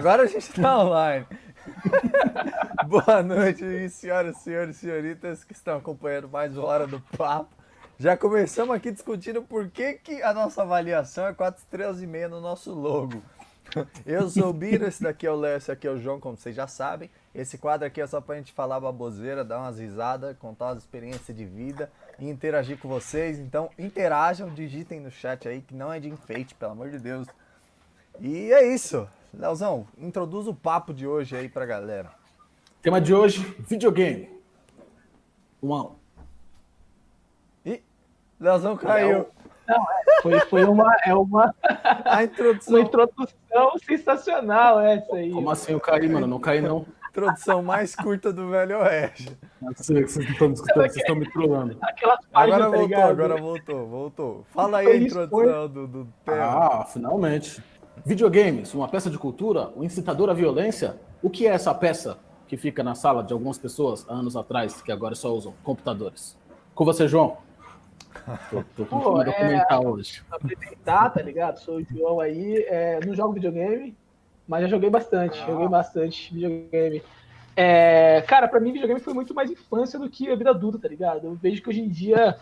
Agora a gente tá online. Boa noite, senhoras, senhores senhoritas que estão acompanhando mais uma hora do papo. Já começamos aqui discutindo por que, que a nossa avaliação é 4 estrelas e meia no nosso logo. Eu sou o Biro, esse daqui é o Léo, esse aqui é o João, como vocês já sabem. Esse quadro aqui é só pra gente falar baboseira, dar umas risadas, contar umas experiências de vida e interagir com vocês. Então interajam, digitem no chat aí, que não é de enfeite, pelo amor de Deus. E é isso. Leozão, introduz o papo de hoje aí pra galera. Tema de hoje, videogame. Um Ih, Leozão caiu. Não, é, foi, foi uma, é uma, A introdução, uma introdução sensacional essa aí. Como assim eu caí, mano? Não caí, não. introdução mais curta do Velho Oeste. Não sei o que vocês estão escutando, vocês estão me páginas, Agora tá voltou, agora voltou, voltou. Fala aí a introdução do, do tema. Ah, finalmente. Videogames, uma peça de cultura, um incitador à violência. O que é essa peça que fica na sala de algumas pessoas há anos atrás, que agora só usam computadores? Com você, João. Tô, tô com Pô, de é- hoje. apresentar, tá ligado? Sou o João aí, é, não jogo videogame, mas já joguei bastante, joguei bastante videogame. É, cara, pra mim videogame foi muito mais infância do que a vida adulta, tá ligado? Eu vejo que hoje em dia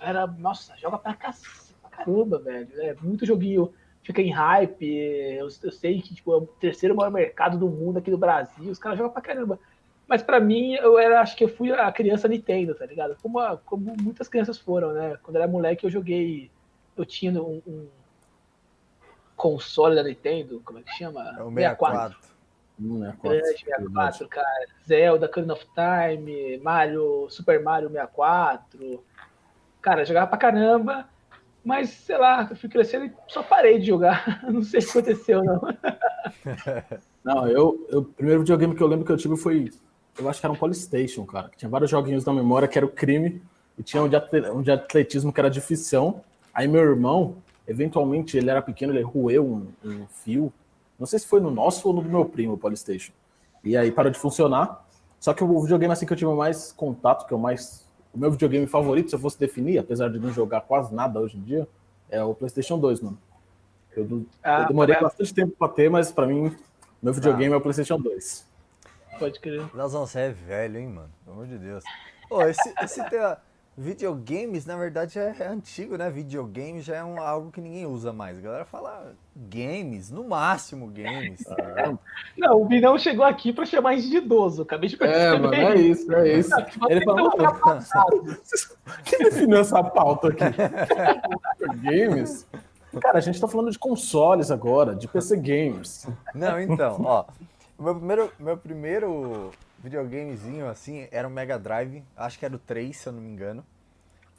era, nossa, joga pra, cac... pra caramba, velho. É muito joguinho, fica em hype. Eu, eu sei que tipo, é o terceiro maior mercado do mundo aqui do Brasil, os caras jogam pra caramba. Mas pra mim, eu era, acho que eu fui a criança Nintendo, tá ligado? Como, a- como muitas crianças foram, né? Quando eu era moleque, eu joguei. Eu tinha um, um console da Nintendo, como é que chama? É o 64. Não é Grande 64, cara. Zelda, Ocarina of Time, Mario, Super Mario 64. Cara, jogava pra caramba, mas sei lá, eu fui crescendo e só parei de jogar. Não sei o que aconteceu, não. Não, eu, eu- o primeiro videogame que eu lembro que eu tive foi. Eu acho que era um Polystation, cara. Que tinha vários joguinhos na memória que era o crime. E tinha um de, um de atletismo que era difícil. Aí meu irmão, eventualmente, ele era pequeno, ele roeu um, um fio. Não sei se foi no nosso ou no do meu primo, o Polystation. E aí parou de funcionar. Só que o videogame assim que eu tive mais contato, que eu mais. O meu videogame favorito, se eu fosse definir, apesar de não jogar quase nada hoje em dia, é o PlayStation 2, mano. Eu, eu Ah, demorei bastante tempo pra ter, mas pra mim, meu videogame é o PlayStation 2. Pode crer. Leozão, você é velho, hein, mano? Pelo amor de Deus. Ô, esse, esse tema, videogames, na verdade, é, é antigo, né? Videogame já é um, algo que ninguém usa mais. A galera fala games, no máximo games. Não, o Binão chegou aqui pra chamar a gente de idoso. Acabei de perceber. É, mano, é isso, é isso. Vocês Ele falou, quem definiu essa pauta aqui? Games? Cara, a gente tá falando de consoles agora, de PC Games. Não, então, ó. Meu primeiro, meu primeiro videogamezinho, assim, era o Mega Drive. Acho que era o 3, se eu não me engano.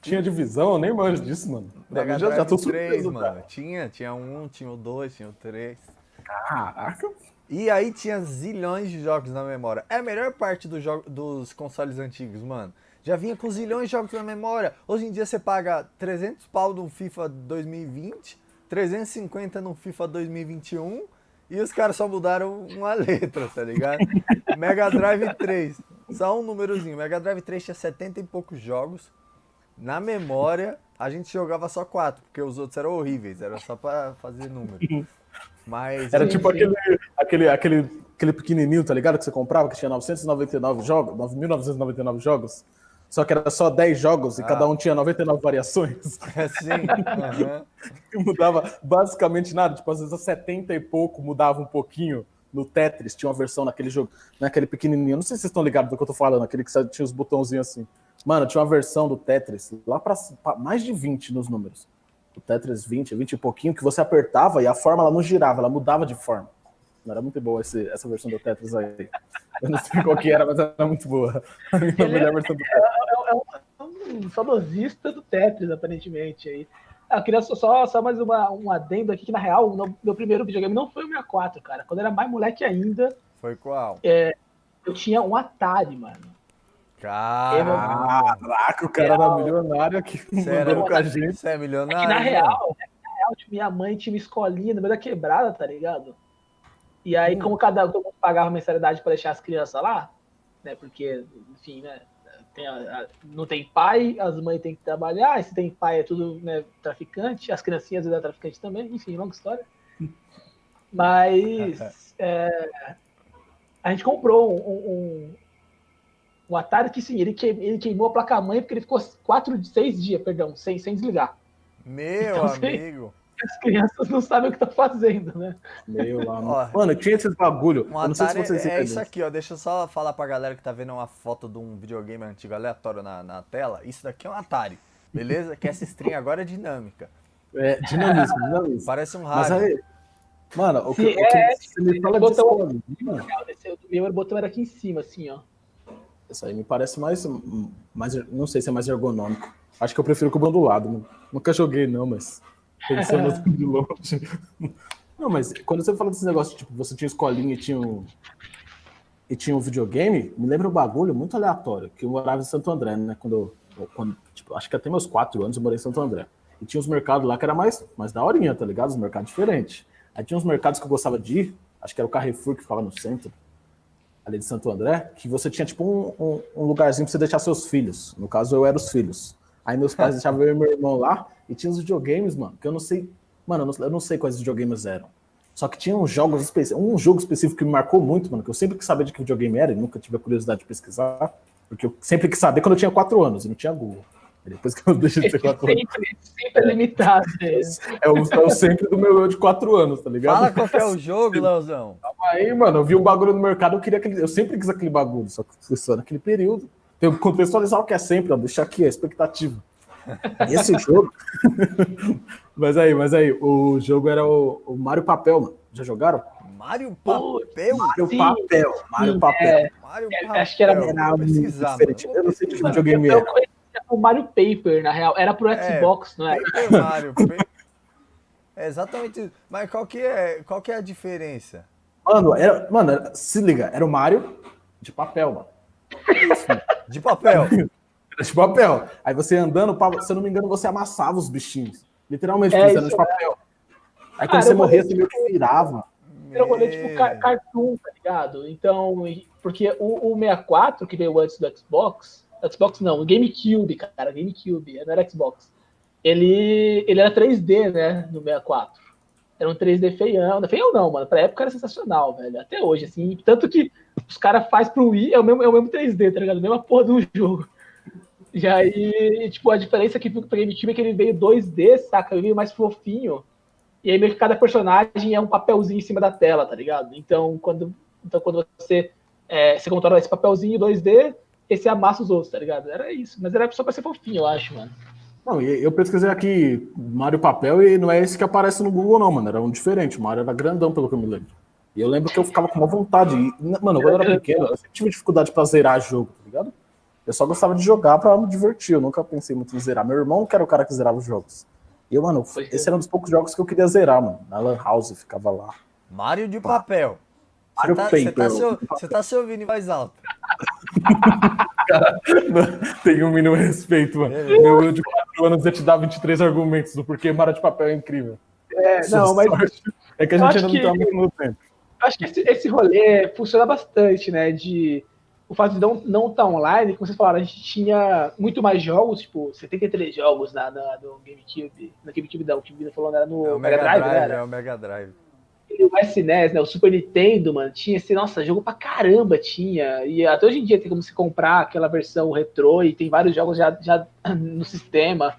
Tinha divisão, eu nem manjo disso, mano. Mega já, já tô 3, surpreso, mano. cara. Tinha, tinha um, tinha o 2, tinha o 3. Caraca. E aí tinha zilhões de jogos na memória. É a melhor parte do jogo, dos consoles antigos, mano. Já vinha com zilhões de jogos na memória. Hoje em dia você paga 300 pau no FIFA 2020, 350 no FIFA 2021 e os caras só mudaram uma letra, tá ligado? Mega Drive 3, só um númerozinho. Mega Drive 3 tinha 70 e poucos jogos. Na memória, a gente jogava só 4, porque os outros eram horríveis, era só pra fazer número. Mas Era Sim, tipo sim. aquele, aquele, aquele, aquele pequenininho, tá ligado? Que você comprava, que tinha 999 jogos, 9.999 jogos. Só que era só 10 jogos e Ah. cada um tinha 99 variações. Assim, aham. que mudava basicamente nada. Tipo, às vezes a 70 e pouco mudava um pouquinho. No Tetris tinha uma versão naquele jogo, naquele pequenininho. Não sei se vocês estão ligados do que eu tô falando, aquele que tinha os botãozinhos assim. Mano, tinha uma versão do Tetris lá pra, pra mais de 20 nos números. O Tetris 20, 20 e pouquinho, que você apertava e a forma ela não girava, ela mudava de forma. Não era muito boa esse- essa versão do Tetris aí. Eu não sei qual que era, mas era muito boa. A minha melhor versão do Tetris. É um, é um saudosista do Tetris, aparentemente. Aí. Ah, eu queria só, só, mais uma, um adendo aqui, que na real, o meu primeiro videogame não foi o 64, cara. Quando eu era mais moleque ainda, Foi qual? eu tinha um Atari, mano. Cara, Caraca, o cara era milionário aqui você era com a gente. Você é É que milionário. na né? real, na real, tipo, minha mãe tinha uma escolinha no meio da quebrada, tá ligado? E aí, Hum. como cada um pagava mensalidade pra deixar as crianças lá, né? Porque, enfim, né? tem a- a- não tem pai, as mães têm que trabalhar, e se tem pai é tudo né, traficante, as criancinhas vezes é traficante também, enfim, longa história. Mas é, a gente comprou um, um, um Atari que sim, ele, queimou, ele queimou a placa-mãe porque ele ficou quatro, seis dias, perdão, sem, sem desligar. Meu então, amigo. As crianças não sabem o que tá fazendo, né? Meu lá, mano. tinha esses bagulho. Um Atari se é isso aqui, ó. Deixa eu só falar pra galera que tá vendo uma foto de um videogame antigo aleatório na, na tela. Isso daqui é um Atari, beleza? que essa string agora é dinâmica. É, dinamismo, dinamismo. Parece um rádio. Mas aí, mano, o que, Sim, o que é, você me fala de botão, O meu botão era aqui em cima, assim, ó. Isso aí me parece mais, mais. Não sei se é mais ergonômico. Acho que eu prefiro com o do lado. Nunca joguei, não, mas. Pensando assim de longe. Não, mas quando você fala desse negócio, tipo, você tinha escolinha e tinha um. E tinha um videogame, me lembra um bagulho muito aleatório, que eu morava em Santo André, né? Quando, quando tipo, acho que até meus quatro anos eu morei em Santo André. E tinha uns mercados lá que era mais, mais daorinha, tá ligado? Os mercados diferentes. Aí tinha uns mercados que eu gostava de ir, acho que era o Carrefour que ficava no centro, ali de Santo André, que você tinha tipo um, um, um lugarzinho pra você deixar seus filhos. No caso, eu era os filhos. Aí meus pais deixavam eu e meu irmão lá, e tinha os videogames, mano, que eu não sei. Mano, eu não, eu não sei quais videogames eram. Só que tinha uns jogos específicos. Um jogo específico que me marcou muito, mano, que eu sempre quis saber de que videogame era e nunca tive a curiosidade de pesquisar. Porque eu sempre quis saber quando eu tinha 4 anos e não tinha Google. Depois que eu deixei de ter 4 anos. Sempre, sempre é limitado. É, é, o, é o sempre do meu eu de 4 anos, tá ligado? Fala qual é o jogo, Leozão. Aí, mano, eu vi um bagulho no mercado, eu queria aquele. Eu sempre quis aquele bagulho, só que só naquele período. Tem que contextualizar o que é sempre, ó, deixar aqui a expectativa. Esse jogo. mas aí, mas aí, o jogo era o, o Mario Papel, mano. Já jogaram? Mario Papel? Mario Papel. Mario Papel. É, Mario Papel. Acho que era, era diferente. Eu não sei de que videogame era o Mario Paper, na real. Era pro é, Xbox, é, não é? Paper Mario. Paper... É exatamente isso. Mas qual que é, qual que é a diferença? Mano, era, mano, se liga, era o Mario de papel, mano. De papel. Era de papel. Aí você andando, se eu não me engano, você amassava os bichinhos. Literalmente, é, era de papel. Aí quando ah, você morria, você meio que virava. Era um rolê tipo cartoon, tá ligado? Então, porque o, o 64, que veio antes do Xbox, Xbox não, GameCube, cara, GameCube, não era Xbox. Ele, ele era 3D, né, no 64. Era um 3D feião, feião não, mano, pra época era sensacional, velho, até hoje, assim, tanto que os caras fazem pro Wii, é o, mesmo, é o mesmo 3D, tá ligado, a mesma porra do jogo. E aí, tipo, a diferença que fica pro GameCube é que ele veio 2D, saca, ele veio mais fofinho, e aí meio que cada personagem é um papelzinho em cima da tela, tá ligado? Então, quando, então, quando você, é, você controla esse papelzinho 2D, esse amassa os outros, tá ligado? Era isso. Mas era só pra ser fofinho, eu acho, mano. Não, eu pesquisei aqui Mario Papel e não é esse que aparece no Google, não, mano. Era um diferente. O Mario era grandão, pelo que eu me lembro. E eu lembro que eu ficava com uma vontade. E, mano, quando eu era pequeno, eu sempre tive dificuldade pra zerar jogo, tá ligado? Eu só gostava de jogar pra me divertir. Eu nunca pensei muito em zerar. Meu irmão que era o cara que zerava os jogos. E eu, mano, Foi esse era um dos poucos jogos que eu queria zerar, mano. Na Lan House, ficava lá. Mario de papel. Mario você tá, Paper. Você tá, se, você tá se ouvindo em voz alta. Cara, tem um mínimo respeito, mano. É. Meu eu de 4 anos ia te dar 23 argumentos do porquê Mara de Papel é incrível. É, não, mas. É que a gente ainda não tá muito no tempo. Acho que esse, esse rolê funciona bastante, né? De o fato de não não estar tá online, como vocês falaram, a gente tinha muito mais jogos, tipo, 73 jogos na, na no GameCube. No GameCube não, o que o Vina falou era no é Mega, Mega Drive, Drive né? É o Mega Drive o SNES, né, o Super Nintendo, mano, tinha esse, nossa, jogo pra caramba tinha. E até hoje em dia tem como se comprar aquela versão retrô e tem vários jogos já, já no sistema.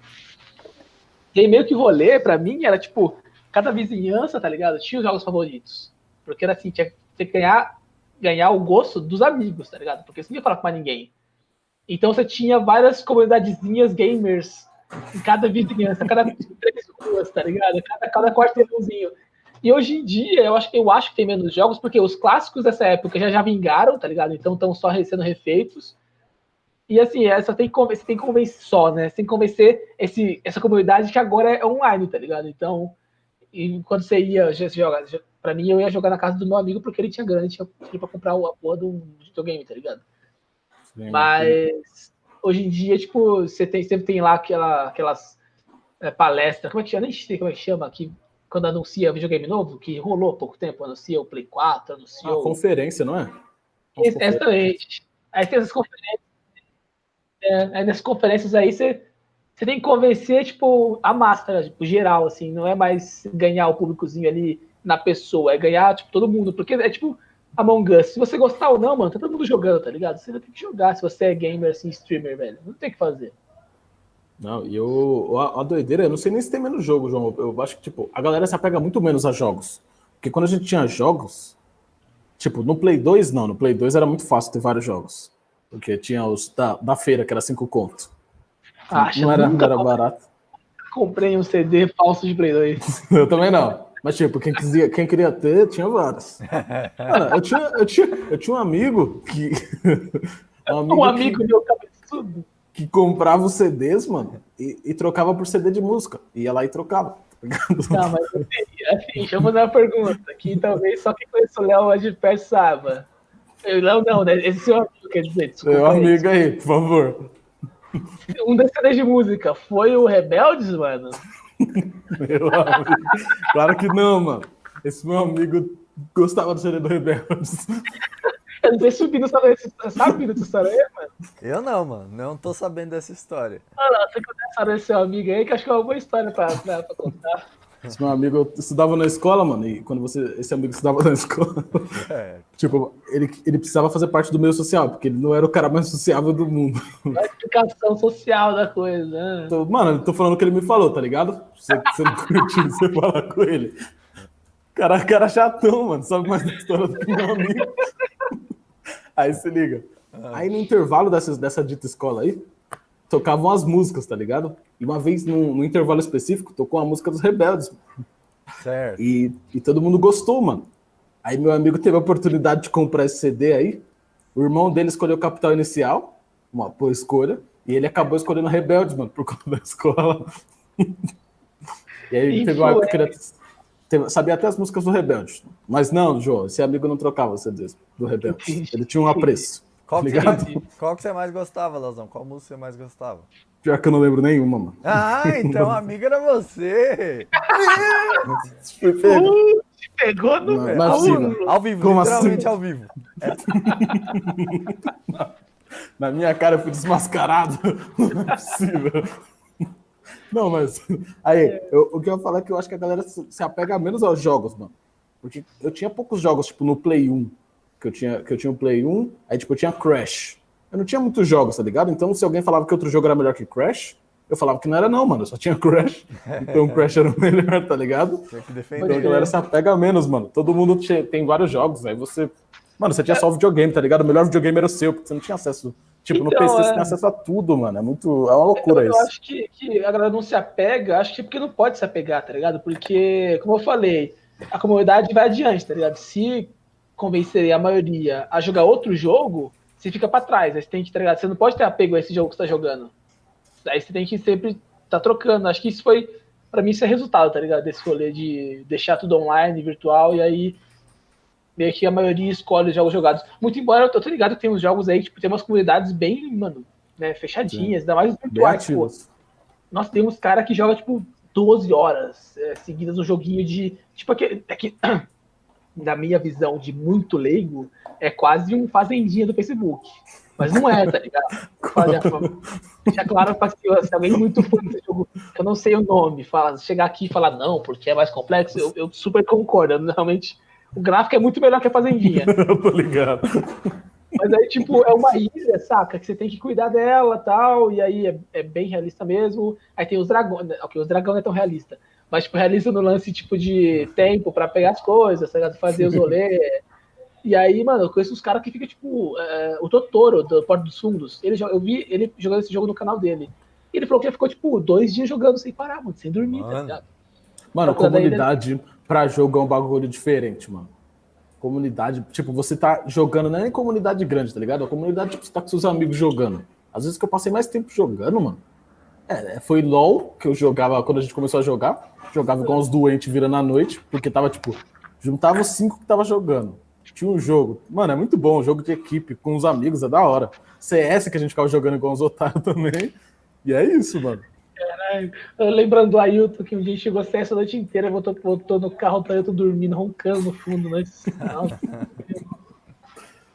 E aí meio que rolê, pra mim, era tipo, cada vizinhança, tá ligado? Tinha os jogos favoritos. Porque era assim, tinha, que ganhar, ganhar o gosto dos amigos, tá ligado? Porque você não ia falar com mais ninguém. Então você tinha várias comunidadezinhas gamers em cada vizinhança, cada três ruas, tá ligado? Cada, cada quarteirãozinho. E hoje em dia, eu acho, eu acho que tem menos jogos, porque os clássicos dessa época já, já vingaram, tá ligado? Então estão só sendo refeitos. E assim, é, tem que convencer, tem que convencer só, né? Você tem que convencer esse, essa comunidade que agora é online, tá ligado? Então, e quando você ia jogar, pra mim, eu ia jogar na casa do meu amigo porque ele tinha grana, ele tinha pra comprar a porra do videogame, tá ligado? Sim, Mas sim. hoje em dia, tipo, você tem, sempre tem lá aquela, aquelas é, palestras, como é que chama? Nem sei como é que chama aqui quando anuncia videogame novo, que rolou há pouco tempo, anuncia o Play 4, anunciou. A conferência, não é? Exatamente. Aí tem essas conferências. É, aí nessas conferências aí você, tem que convencer, tipo, a máscara, tipo, geral, assim, não é mais ganhar o públicozinho ali na pessoa, é ganhar, tipo, todo mundo. Porque é tipo Among Us. Se você gostar ou não, mano, tá todo mundo jogando, tá ligado? Você vai ter que jogar se você é gamer, assim, streamer, velho. Não tem o que fazer. Não, e eu, a, a doideira, eu não sei nem se tem menos jogo, João. Eu acho que, tipo, a galera se apega muito menos a jogos. Porque quando a gente tinha jogos, tipo, no Play 2, não, no Play 2 era muito fácil ter vários jogos. Porque tinha os da, da feira, que era 5 conto. Ah, não era, não era barato. Comprei um CD falso de Play 2. eu também não. Mas, tipo, quem, quisia, quem queria ter, tinha vários. Mano, eu tinha, eu, tinha, eu tinha um amigo que. um amigo, um amigo que, meu cabeçudo. Que comprava os CDs, mano, e, e, trocava por CD de música. Ia lá e trocava. Não, mas assim, deixa eu fazer uma pergunta, que talvez só quem conhece o Léo de perto saiba. Léo não, né? Esse seu amigo, quer dizer, desculpa. Meu amigo aí, por favor. Um desses CDs de música foi o Rebeldes, mano? Meu amigo. Claro que não, mano. Esse meu amigo gostava do CD do Rebeldes. Eu não sei se o Bino sabe, sabe dessa história aí, mano. Eu não, mano. Não tô sabendo dessa história. Ah, não, você conhece desse seu amigo aí, que acho que é uma boa história pra, pra, pra contar. Esse meu amigo eu estudava na escola, mano, e quando você. Esse amigo estudava na escola. É. Tipo, ele, ele precisava fazer parte do meio social, porque ele não era o cara mais sociável do mundo. A explicação social da coisa, né? Tô, mano, eu tô falando o que ele me falou, tá ligado? Você, você não curtiu você falar com ele. Cara, cara chatão, mano. Sabe mais da história do que meu amigo. Aí se liga. Aí no intervalo dessa, dessa dita escola aí, tocavam as músicas, tá ligado? E uma vez, no, no intervalo específico, tocou a música dos Rebeldes. Certo. E, e todo mundo gostou, mano. Aí meu amigo teve a oportunidade de comprar esse CD aí. O irmão dele escolheu o Capital Inicial, uma boa escolha. E ele acabou escolhendo Rebeldes, mano, por conta da escola. e aí teve uma época que ele teve, sabia até as músicas do Rebeldes. Mas não, João, esse amigo não trocava CDs do Rebeldes. Ele tinha um apreço. Qual que, você, qual que você mais gostava, Leozão? Qual música você mais gostava? Pior que eu não lembro nenhuma, mano. Ah, então amigo era você! Foi pego. Uh, pegou no não, é Ao vivo, Como literalmente assim? ao vivo. É. Na minha cara eu fui desmascarado. Não é possível. Não, mas. Aí, eu, o que eu ia falar é que eu acho que a galera se apega menos aos jogos, mano. Porque eu tinha poucos jogos, tipo, no Play 1 que eu tinha, que eu tinha o Play 1, aí tipo, eu tinha Crash. Eu não tinha muitos jogos, tá ligado? Então, se alguém falava que outro jogo era melhor que Crash, eu falava que não era não, mano, eu só tinha Crash. Então Crash era o melhor, tá ligado? Tinha que defender. Então a galera se apega menos, mano. Todo mundo tinha, tem vários jogos, aí você... Mano, você tinha só o videogame, tá ligado? O melhor videogame era o seu, porque você não tinha acesso... Tipo, então, no PC é... você tem acesso a tudo, mano. É muito... É uma loucura eu, isso. Eu acho que, que a galera não se apega, acho que é porque não pode se apegar, tá ligado? Porque, como eu falei, a comunidade vai adiante, tá ligado? Se convencer a maioria a jogar outro jogo, você fica para trás. Aí você tem que, tá Você não pode ter apego a esse jogo que você tá jogando. Aí você tem que sempre tá trocando. Acho que isso foi, para mim, isso é resultado, tá ligado? Desse rolê de deixar tudo online, virtual, e aí meio que a maioria escolhe os jogos jogados. Muito embora eu tô ligado que tem uns jogos aí, tipo, tem umas comunidades bem, mano, né, fechadinhas, Sim. ainda mais os virtuais, tipo, nós temos cara que joga, tipo, 12 horas é, seguidas no joguinho de. Tipo, aquele, é que, na minha visão de muito leigo, é quase um fazendinha do Facebook. Mas não é, tá ligado? Deixa claro para se alguém muito fã desse jogo, que eu não sei o nome, fala, chegar aqui e falar não, porque é mais complexo, eu, eu super concordo. Realmente, o gráfico é muito melhor que a fazendinha. eu tô ligado. Mas aí, tipo, é uma ilha, saca? Que você tem que cuidar dela tal. E aí é, é bem realista mesmo. Aí tem os dragões. Ok, os dragões não é tão realista mas tipo, realiza no lance tipo de tempo para pegar as coisas, tá fazer os rolês. e aí, mano, eu conheço uns caras que fica tipo é, o Totoro do Porto dos Fundos. Ele, eu vi ele jogando esse jogo no canal dele. E ele falou que ele ficou tipo dois dias jogando sem parar, mano, sem dormir, tá mano. tá ligado? Mano, comunidade ele... pra jogo é um bagulho diferente, mano. Comunidade, tipo, você tá jogando, não é nem comunidade grande, tá ligado? A comunidade, tipo, você tá com seus amigos jogando. Às vezes que eu passei mais tempo jogando, mano. É, foi LOL que eu jogava quando a gente começou a jogar. Jogava com os doentes virando à noite, porque tava tipo, juntava os cinco que tava jogando. Tinha um jogo. Mano, é muito bom, jogo de equipe, com os amigos, é da hora. CS que a gente ficava jogando com os otários também. E é isso, mano. Lembrando do Ailton, que um dia chegou CS a noite inteira, voltou, voltou no carro pra Ailton dormindo, roncando no fundo, né?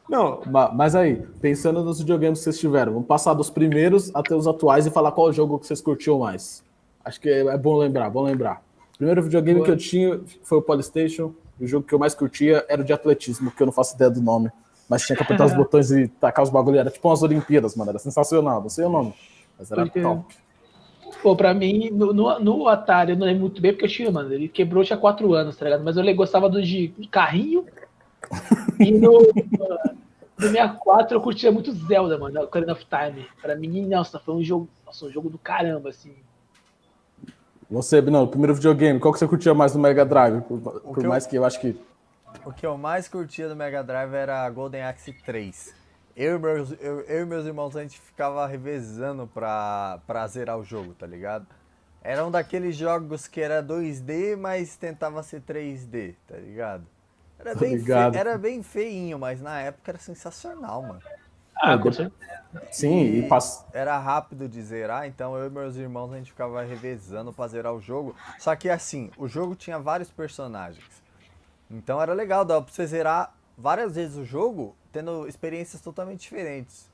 Não, mas aí, pensando nos videogames que vocês tiveram, vamos passar dos primeiros até os atuais e falar qual jogo que vocês curtiam mais. Acho que é bom lembrar, bom lembrar. Primeiro videogame Boa. que eu tinha foi o Polystation. O jogo que eu mais curtia era o de atletismo, que eu não faço ideia do nome. Mas tinha que apertar os botões e tacar os bagulhos. Era tipo umas Olimpíadas, mano. Era sensacional. Não sei o nome. Mas era porque... top. Pô, pra mim, no, no, no, Atari, eu não lembro muito bem porque eu tinha, mano. Ele quebrou tinha 4 anos, tá ligado? Mas eu gostava do de carrinho. e no, no 64 eu curtia muito Zelda, mano. Ocarina of Time. Pra mim, nossa, foi um jogo. Nossa, um jogo do caramba, assim. Você, não, primeiro videogame, qual que você curtia mais no Mega Drive? Por, por que mais eu, que eu acho que. O que eu mais curtia do Mega Drive era a Golden Axe 3. Eu e meus, eu, eu e meus irmãos a gente ficava revezando pra, pra zerar o jogo, tá ligado? Era um daqueles jogos que era 2D, mas tentava ser 3D, tá ligado? Era bem, fe... era bem feinho, mas na época era sensacional, mano. Ah, com certeza. Sim, e, e pass... era rápido de zerar, então eu e meus irmãos a gente ficava revezando pra zerar o jogo. Só que assim, o jogo tinha vários personagens. Então era legal, dava pra você zerar várias vezes o jogo, tendo experiências totalmente diferentes.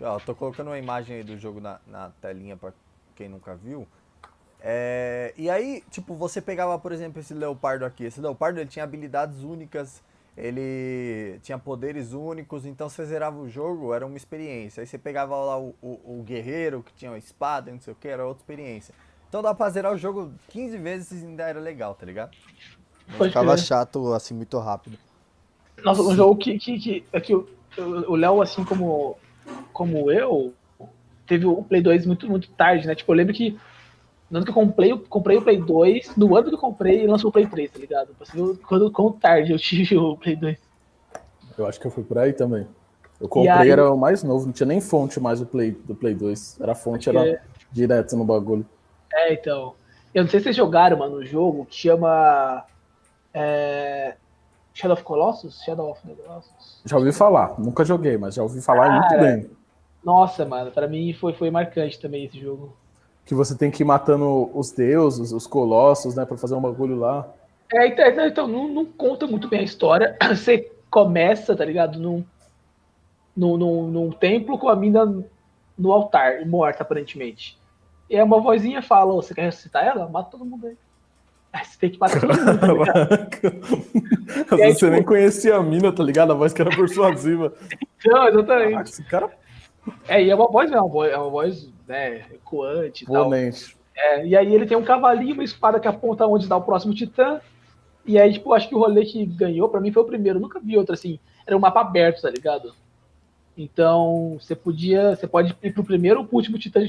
Ó, tô colocando uma imagem aí do jogo na, na telinha pra quem nunca viu. É, e aí, tipo, você pegava, por exemplo, esse leopardo aqui. Esse leopardo ele tinha habilidades únicas ele tinha poderes únicos, então você zerava o jogo, era uma experiência. Aí você pegava lá o, o, o guerreiro que tinha uma espada, não sei o que, era outra experiência. Então dá pra zerar o jogo 15 vezes e ainda era legal, tá ligado? Não ficava chato assim muito rápido. Nossa, um jogo que, que, que, é que o Léo, assim como, como eu, teve o Play 2 muito, muito tarde, né? Tipo, eu lembro que no ano que eu comprei, eu comprei o Play 2, no ano que eu comprei, lançou o Play 3, tá ligado? Quando, quando tarde eu tive o Play 2. Eu acho que eu fui por aí também. Eu comprei, aí, era o mais novo, não tinha nem fonte mais do Play, do Play 2. Era fonte, era é... direto no bagulho. É, então. Eu não sei se vocês jogaram, mano, um jogo que chama. É... Shadow of Colossus? Shadow of Colossus? Já ouvi falar, nunca joguei, mas já ouvi falar muito bem. Nossa, mano, pra mim foi, foi marcante também esse jogo que você tem que ir matando os deuses, os colossos, né, para fazer um bagulho lá. É, então, então não, não, conta muito bem a história. Você começa, tá ligado, num, num, num, num templo com a mina no altar, morta aparentemente. E aí uma vozinha fala: Você quer ressuscitar ela? Mata todo mundo aí. Aí você tem que todo mundo. Tá aí, você tipo... nem conhecia a mina, tá ligado? A voz que era persuasiva. Não, exatamente. Caraca, esse cara. É, e é uma voz, não, é uma voz né, recuante e tal. É, e aí ele tem um cavalinho, uma espada que aponta onde dá o próximo titã. E aí, tipo, acho que o rolê que ganhou, para mim, foi o primeiro. Eu nunca vi outro assim. Era um mapa aberto, tá ligado? Então, você podia. Você pode ir pro primeiro ou pro último titã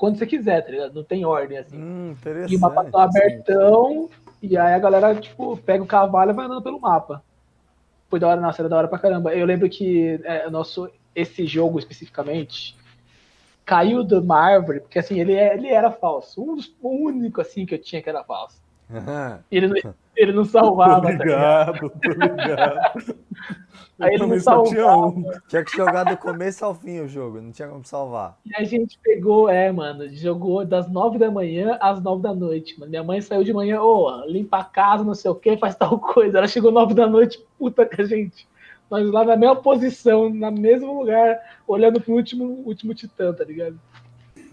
quando você quiser, tá ligado? Não tem ordem, assim. Hum, e o mapa tá abertão, e aí a galera, tipo, pega o cavalo e vai andando pelo mapa. Foi da hora, nossa, era da hora pra caramba. Eu lembro que é, nosso, esse jogo especificamente, caiu do Marvel, porque assim, ele, é, ele era falso. Um dos, o único assim que eu tinha que era falso. Ele, não, ele não salvava. Tô tá ligado, tá tô ligado. Aí ele não salvava. Tinha, um. tinha que jogar do começo ao fim o jogo, não tinha como salvar. E a gente pegou, é, mano, jogou das nove da manhã às nove da noite, mano. Minha mãe saiu de manhã, ô, oh, limpa a casa, não sei o que, faz tal coisa. Ela chegou nove da noite, puta que a gente nós lá na mesma posição, no mesmo lugar, olhando pro último, último titã, tá ligado?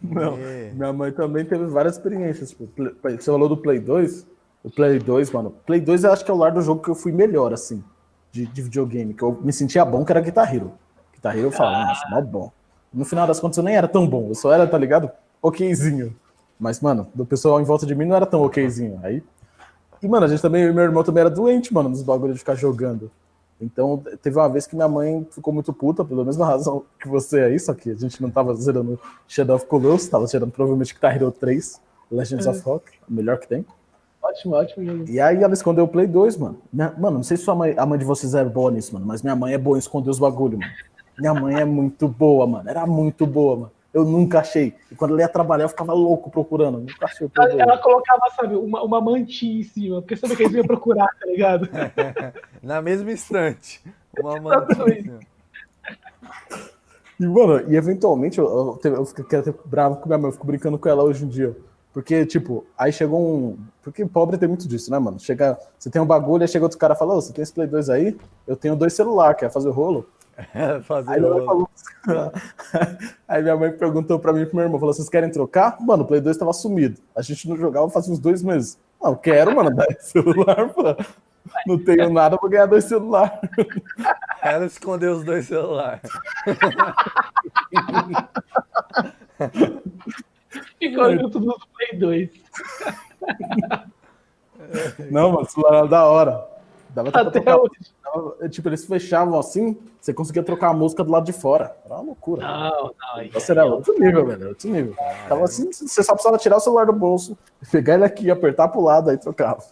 Não, é. minha mãe também teve várias experiências. Tipo, você falou do Play 2? O Play 2, mano. Play 2 eu acho que é o lar do jogo que eu fui melhor, assim, de, de videogame. Que eu me sentia bom, que era Guitar Hero. Guitar Hero eu falava, ah. nossa, mó bom. No final das contas eu nem era tão bom, eu só era, tá ligado? Okzinho. Mas, mano, do pessoal em volta de mim não era tão okzinho. Aí. E, mano, a gente também, meu irmão também era doente, mano, nos bagulhos de ficar jogando. Então, teve uma vez que minha mãe ficou muito puta, pela mesma razão que você aí, só que a gente não tava zerando Shadow of Colossus, tava zerando provavelmente Guitar Hero 3, Legends é. of Rock, o melhor que tem. Ótimo, ótimo. E aí ela escondeu o Play 2, mano. Minha, mano, não sei se sua mãe, a mãe de vocês é boa nisso, mano, mas minha mãe é boa em esconder os bagulho, mano. Minha mãe é muito boa, mano. Era muito boa, mano. Eu nunca achei. E quando ela ia trabalhar, eu ficava louco procurando. Nunca achei ela, ela colocava, sabe, uma, uma mantinha em cima, porque sabe que eles iam procurar, tá ligado? Na mesma instante. Uma mantinha. E, mano, e eventualmente eu, eu, eu fico até bravo com minha mãe, eu fico brincando com ela hoje em dia. Porque, tipo, aí chegou um. Porque pobre tem muito disso, né, mano? Chega, você tem um bagulho, aí chega outro cara e fala: oh, você tem esse Play 2 aí? Eu tenho dois celular, quer fazer rolo? fazer aí, rolo. Falou, aí minha mãe perguntou pra mim e pro meu irmão: falou, vocês querem trocar? Mano, o Play 2 tava sumido. A gente não jogava faz uns dois meses. Não, quero, mano, dar celular, pô. Não tenho nada pra ganhar dois celulares. Ela escondeu os dois celulares. Ficou junto do Play 2. Não, mano, o celular era da hora. Dava até pra Até trocar. hoje. Tipo, eles fechavam assim, você conseguia trocar a música do lado de fora. Era uma loucura. Não, não. aí- Você era outro nível, velho. Outro nível. Tava assim, você só precisava tirar o celular do bolso, pegar ele aqui, apertar pro lado, aí trocava.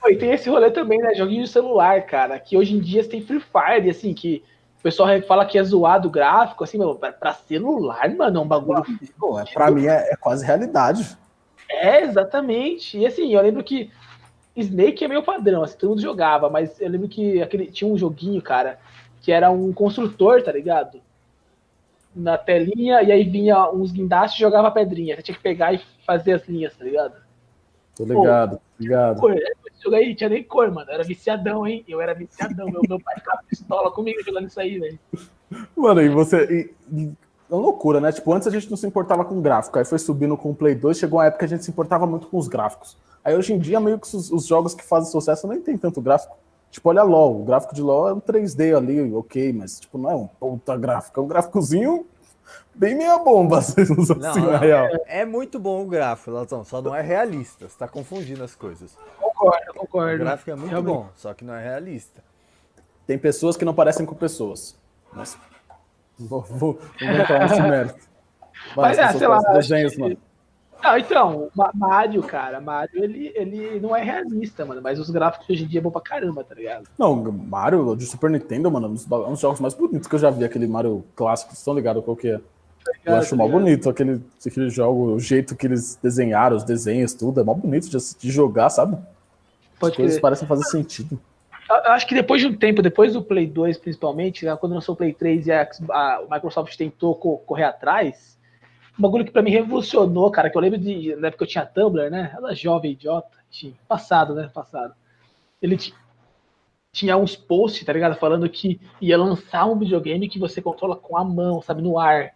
Pô, e tem esse rolê também, né? Joguinho de celular, cara. Que hoje em dia você tem Free Fire, assim, que o pessoal fala que é zoado o gráfico, assim, meu, pra, pra celular, mano, é um bagulho. Pô, é, pra mim é, é quase realidade. É, exatamente. E assim, eu lembro que Snake é meio padrão, assim, todo mundo jogava, mas eu lembro que aquele, tinha um joguinho, cara, que era um construtor, tá ligado? Na telinha, e aí vinha uns guindastes e jogava pedrinha. Você tinha que pegar e fazer as linhas, tá ligado? Tô ligado, tô ligado. Cor, esse jogo aí tinha nem cor, mano. Eu era viciadão, hein? Eu era viciadão. Meu, meu pai ficava pistola comigo jogando isso aí, velho. Mano, e você. E, e- é uma loucura, né? Tipo, antes a gente não se importava com gráfico, aí foi subindo com o Play 2, chegou uma época que a gente se importava muito com os gráficos. Aí hoje em dia, meio que os, os jogos que fazem sucesso nem tem tanto gráfico. Tipo, olha LOL, o gráfico de LOL é um 3D ali, ok, mas tipo, não é um puta gráfico, é um gráficozinho bem meia bomba, assim, Não, assim, na não, real. É muito bom o gráfico, Latão, só não é realista. Você tá confundindo as coisas. Concordo, O concordo. gráfico é muito Realmente. bom, só que não é realista. Tem pessoas que não parecem com pessoas. Mas vou, vou, vou entrar nesse mérito. Mas, as é, sei lá, desenhos, que- mano. Não, então, Ma- Mario, cara, Mario, ele, ele não é realista, mano, mas os gráficos hoje em dia é bom pra caramba, tá ligado? Não, Mario de Super Nintendo, mano, é um dos, dos jogos mais bonitos que eu já vi, aquele Mario clássico, vocês estão ligados qual que é? Eu acho mó bonito aquele, aquele jogo, o jeito que eles desenharam, os desenhos, tudo, é mó bonito de, de jogar, sabe? As Pode coisas crer. parecem fazer sentido. Eu eu acho que depois de um tempo, depois do Play 2 principalmente, né, quando lançou o Play 3 e a, a Microsoft tentou co- correr atrás, um bagulho que pra mim revolucionou, cara, que eu lembro de, na época eu tinha Tumblr, né, ela jovem, idiota, enfim, passado, né, passado. Ele ti- tinha uns posts, tá ligado, falando que ia lançar um videogame que você controla com a mão, sabe, no ar.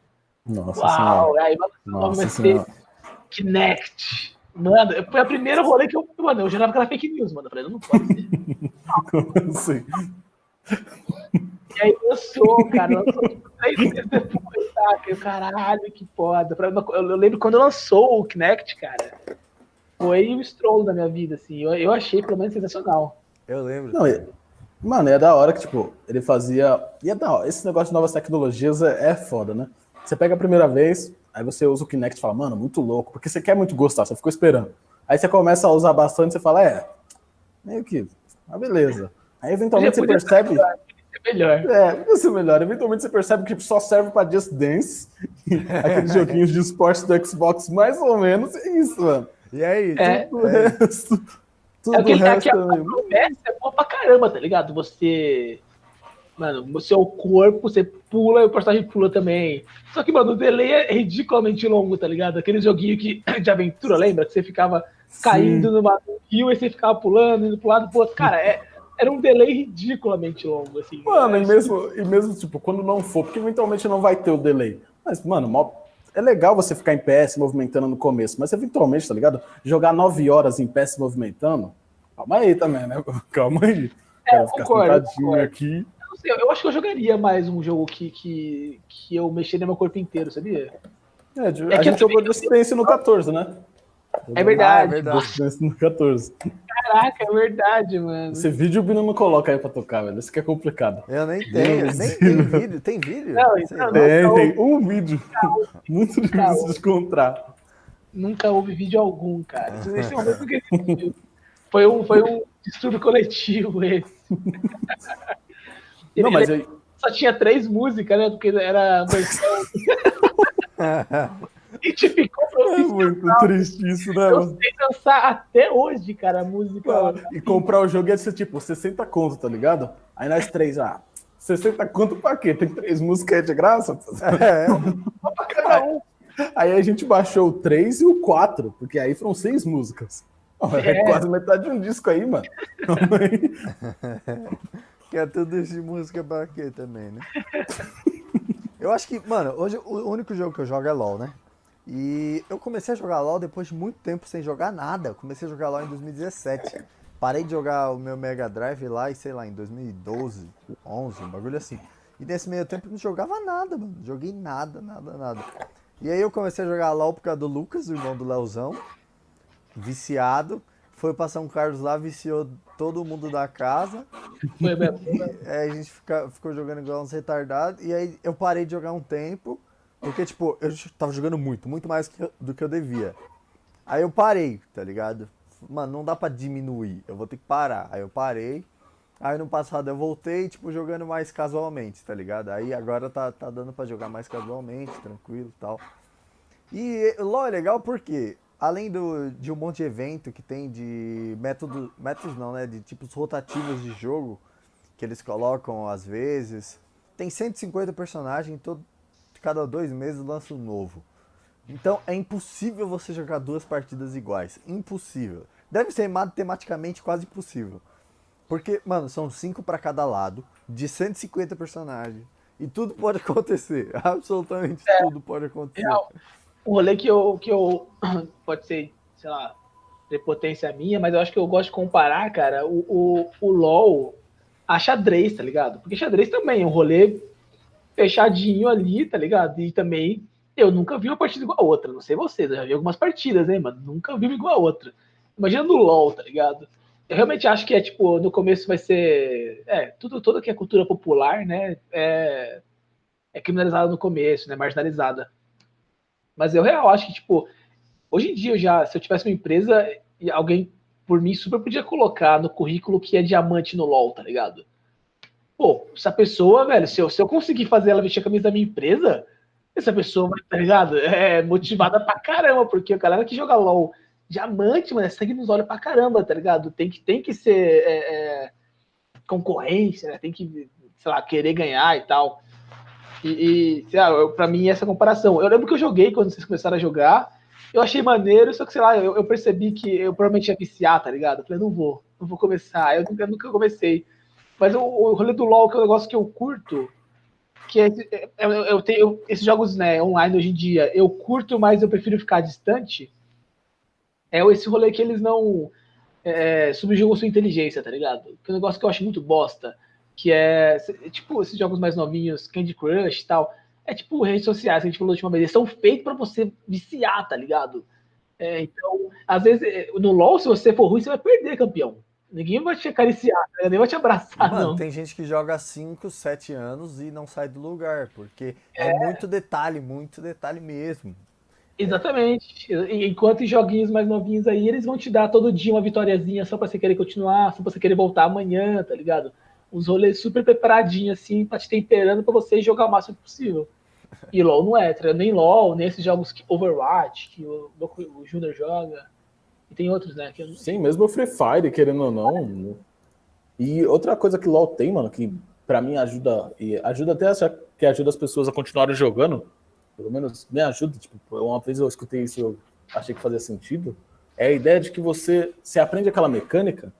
Nossa senhora. Uau, aí vai- o nome Nossa vai ser senhora. Kinect. Mano, foi a primeira rolê que eu. Mano, eu jurava que era fake news, mano. Eu falei, não pode ser. Como assim? E aí lançou, cara, lançou tipo, três meses depois, saca? Eu, caralho, que foda. Eu, eu lembro quando lançou o Kinect, cara. Foi o stroll da minha vida, assim. Eu, eu achei pelo menos sensacional. Eu lembro. Não, é- mano, é da hora que, tipo, ele fazia. E é da hora. Esse negócio de novas tecnologias é, é foda, né? Você pega a primeira vez, aí você usa o Kinect e fala, mano, muito louco, porque você quer muito gostar, você ficou esperando. Aí você começa a usar bastante, você fala, é, meio que, ah, beleza. Aí eventualmente você Podia- percebe. É melhor. É, podia ser melhor. Eventualmente você percebe que só serve pra Just Dance, aqueles joguinhos de esporte do Xbox, mais ou menos, é isso, mano. E aí? É. Tudo o resto. Tudo É o aquele, resto. aquela é- promessa é boa pra caramba, tá ligado? Você. Mano, o seu corpo, você pula e o personagem pula também. Só que, mano, o delay é ridiculamente longo, tá ligado? Aquele joguinho que, de aventura, lembra? Que você ficava caindo numa num rio e você ficava pulando, indo pro lado pro outro. Cara, é- era um delay ridiculamente longo, assim. Mano, É, e mesmo, e mesmo, tipo, quando não for, porque eventualmente não vai ter o delay. Mas, mano, mó- é legal você ficar em pé se movimentando no começo, mas eventualmente, tá ligado? Jogar nove horas em pé se movimentando, calma aí também, né? Calma aí. Quero ficar concordo, concordo. aqui. Eu, sei, eu acho que eu jogaria mais um jogo que, que, que eu mexeria no meu corpo inteiro, sabia? É, de- É a que gente jogou Dance no 14, né? É verdade. Ah, é verdade. Just Dance no 14. Caraca, é verdade, mano. Esse vídeo o Bino não coloca aí pra tocar, velho. Isso que é complicado. Eu nem tenho, Deus. nem tem vídeo. Tem vídeo? Não, não. Tem, não. tem um vídeo. Muito difícil de encontrar. Nunca houve vídeo algum, cara. Nesse momento que foi um, foi um distúrbio coletivo esse. Não, mas eu, só tinha três músicas, né? Porque era a versão. E te ficou é muito triste isso, né, Eu sei dançar até hoje, cara, a música. Mano, e comprar o jogo ia ser tipo 60 conto, tá ligado? Aí nós três, ah, 60 conto pra quê? Tem três músicas de graça? É, pra cada um. Aí a gente baixou o 3 e o 4, porque aí foram seis músicas. É, É. quase metade de um disco aí, mano. Que é tudo de música pra quê também, né? Eu acho que, mano, hoje o único jogo que eu jogo é LOL, né? E eu comecei a jogar LoL depois de muito tempo sem jogar nada. Eu comecei a jogar LoL em 2017. Parei de jogar o meu Mega Drive lá e sei lá, em 2012, 11, um bagulho assim. E nesse meio tempo eu não jogava nada, mano. Joguei nada, nada, nada. E aí eu comecei a jogar LOL por causa do Lucas, o irmão do Leozão. Viciado. Foi pra São Carlos lá, viciou todo mundo da casa. Foi mesmo. É, a gente fica, ficou jogando igual uns retardados. E aí eu parei de jogar um tempo. Porque, tipo, eu tava jogando muito, muito mais do que eu devia. Aí eu parei, tá ligado? Mano, não dá pra diminuir. Eu vou ter que parar. Aí eu parei. Aí no passado eu voltei, tipo, jogando mais casualmente, tá ligado? Aí agora tá, tá dando pra jogar mais casualmente, tranquilo e tal. E LoL é legal porque, além do, de um monte de evento que tem de método, métodos não, né? De tipos rotativos de jogo que eles colocam às vezes. Tem 150 personagens, todo, cada dois meses lança um novo. Então é impossível você jogar duas partidas iguais. Impossível. Deve ser matematicamente quase impossível. Porque, mano, são cinco pra cada lado, de 150 personagens. E tudo pode acontecer. Absolutamente tudo pode acontecer. Real. Um rolê que eu, que eu. Pode ser, sei lá, prepotência minha, mas eu acho que eu gosto de comparar, cara, o, o, o LOL a xadrez, tá ligado? Porque xadrez também é um rolê fechadinho ali, tá ligado? E também eu nunca vi uma partida igual a outra. Não sei vocês, eu já vi algumas partidas, né, mano? Nunca vi igual a outra. Imagina no LOL, tá ligado? Eu realmente acho que é tipo, no começo vai ser. É, tudo, toda que é cultura popular, né? É, é criminalizada no começo, né? Marginalizada. Mas eu real acho que, tipo, hoje em dia eu já, se eu tivesse uma empresa, alguém por mim super podia colocar no currículo que é diamante no LOL, tá ligado? Pô, essa pessoa, velho, se eu, se eu conseguir fazer ela vestir a camisa da minha empresa, essa pessoa, tá ligado? É motivada pra caramba, porque a galera que joga LOL diamante, mano, é sangue nos olhos pra caramba, tá ligado? Tem que, tem que ser é, é, concorrência, né? Tem que, sei lá, querer ganhar e tal. E, e sei lá, eu, pra mim, essa comparação. Eu lembro que eu joguei quando vocês começaram a jogar, eu achei maneiro, só que, sei lá, eu, eu percebi que eu provavelmente ia viciar, tá ligado? Eu falei, não vou, não vou começar. Eu nunca, nunca comecei. Mas o, o rolê do LoL, que é um negócio que eu curto, que é, é- eu, eu tenho esses jogos né, online hoje em dia, eu curto, mas eu prefiro ficar distante. É esse rolê que eles não é, subjugam sua inteligência, tá ligado? Que é um negócio que eu acho muito bosta, que é tipo esses jogos mais novinhos, Candy Crush e tal. É tipo redes sociais que a gente falou da última vez, eles são feitos pra você viciar, tá ligado? É, então, às vezes, é, no LoL, se você for ruim, você vai perder, campeão. Ninguém vai te acariciar, tá ligado? nem vai te abraçar, Mano, não. tem gente que joga 5, 7 anos e não sai do lugar, porque é, muito detalhe, muito detalhe mesmo. Exatamente. E- Enquanto em joguinhos mais novinhos aí, eles vão te dar todo dia uma vitóriazinha só pra você querer continuar, só pra você querer voltar amanhã, tá ligado? Uns rolês super preparadinhos, assim, pra te temperando pra você jogar o máximo possível. E LOL não é, tá nem LOL, nem esses jogos que Overwatch, que o, o Júnior joga. E tem outros, né? Eu Sim, mesmo o Free Fire, querendo ou não. E outra coisa que o LoL tem, mano, que pra mim ajuda, e ajuda até achar que ajuda as pessoas a continuarem jogando, pelo menos me ajuda, tipo, uma vez eu escutei isso, eu achei que fazia sentido, é a ideia de que você, você aprende aquela mecânica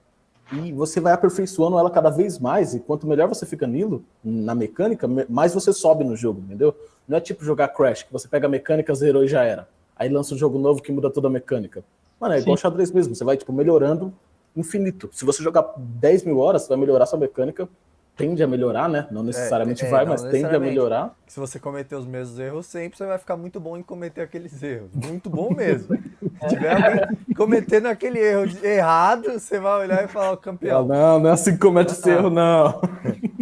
e você vai aperfeiçoando ela cada vez mais, e quanto melhor você fica nilo, na mecânica, me- mais você sobe no jogo, entendeu? Não é tipo jogar Crash, que você pega a mecânica, zerou e já era. Aí lança um jogo novo que muda toda a mecânica. Mano, é igual Sim. xadrez mesmo, você vai, tipo, melhorando infinito. Se você jogar 10 mil horas, você vai melhorar sua mecânica, tende a melhorar, né? Não necessariamente é, vai, não mas tende a melhorar. Se você cometer os mesmos erros sempre, você vai ficar muito bom em cometer aqueles erros. Muito bom mesmo. Se tiver alguém cometendo aquele erro de- errado, você vai olhar e falar, "Ó, Ah, campeão. não, não é assim que comete esse erro, não.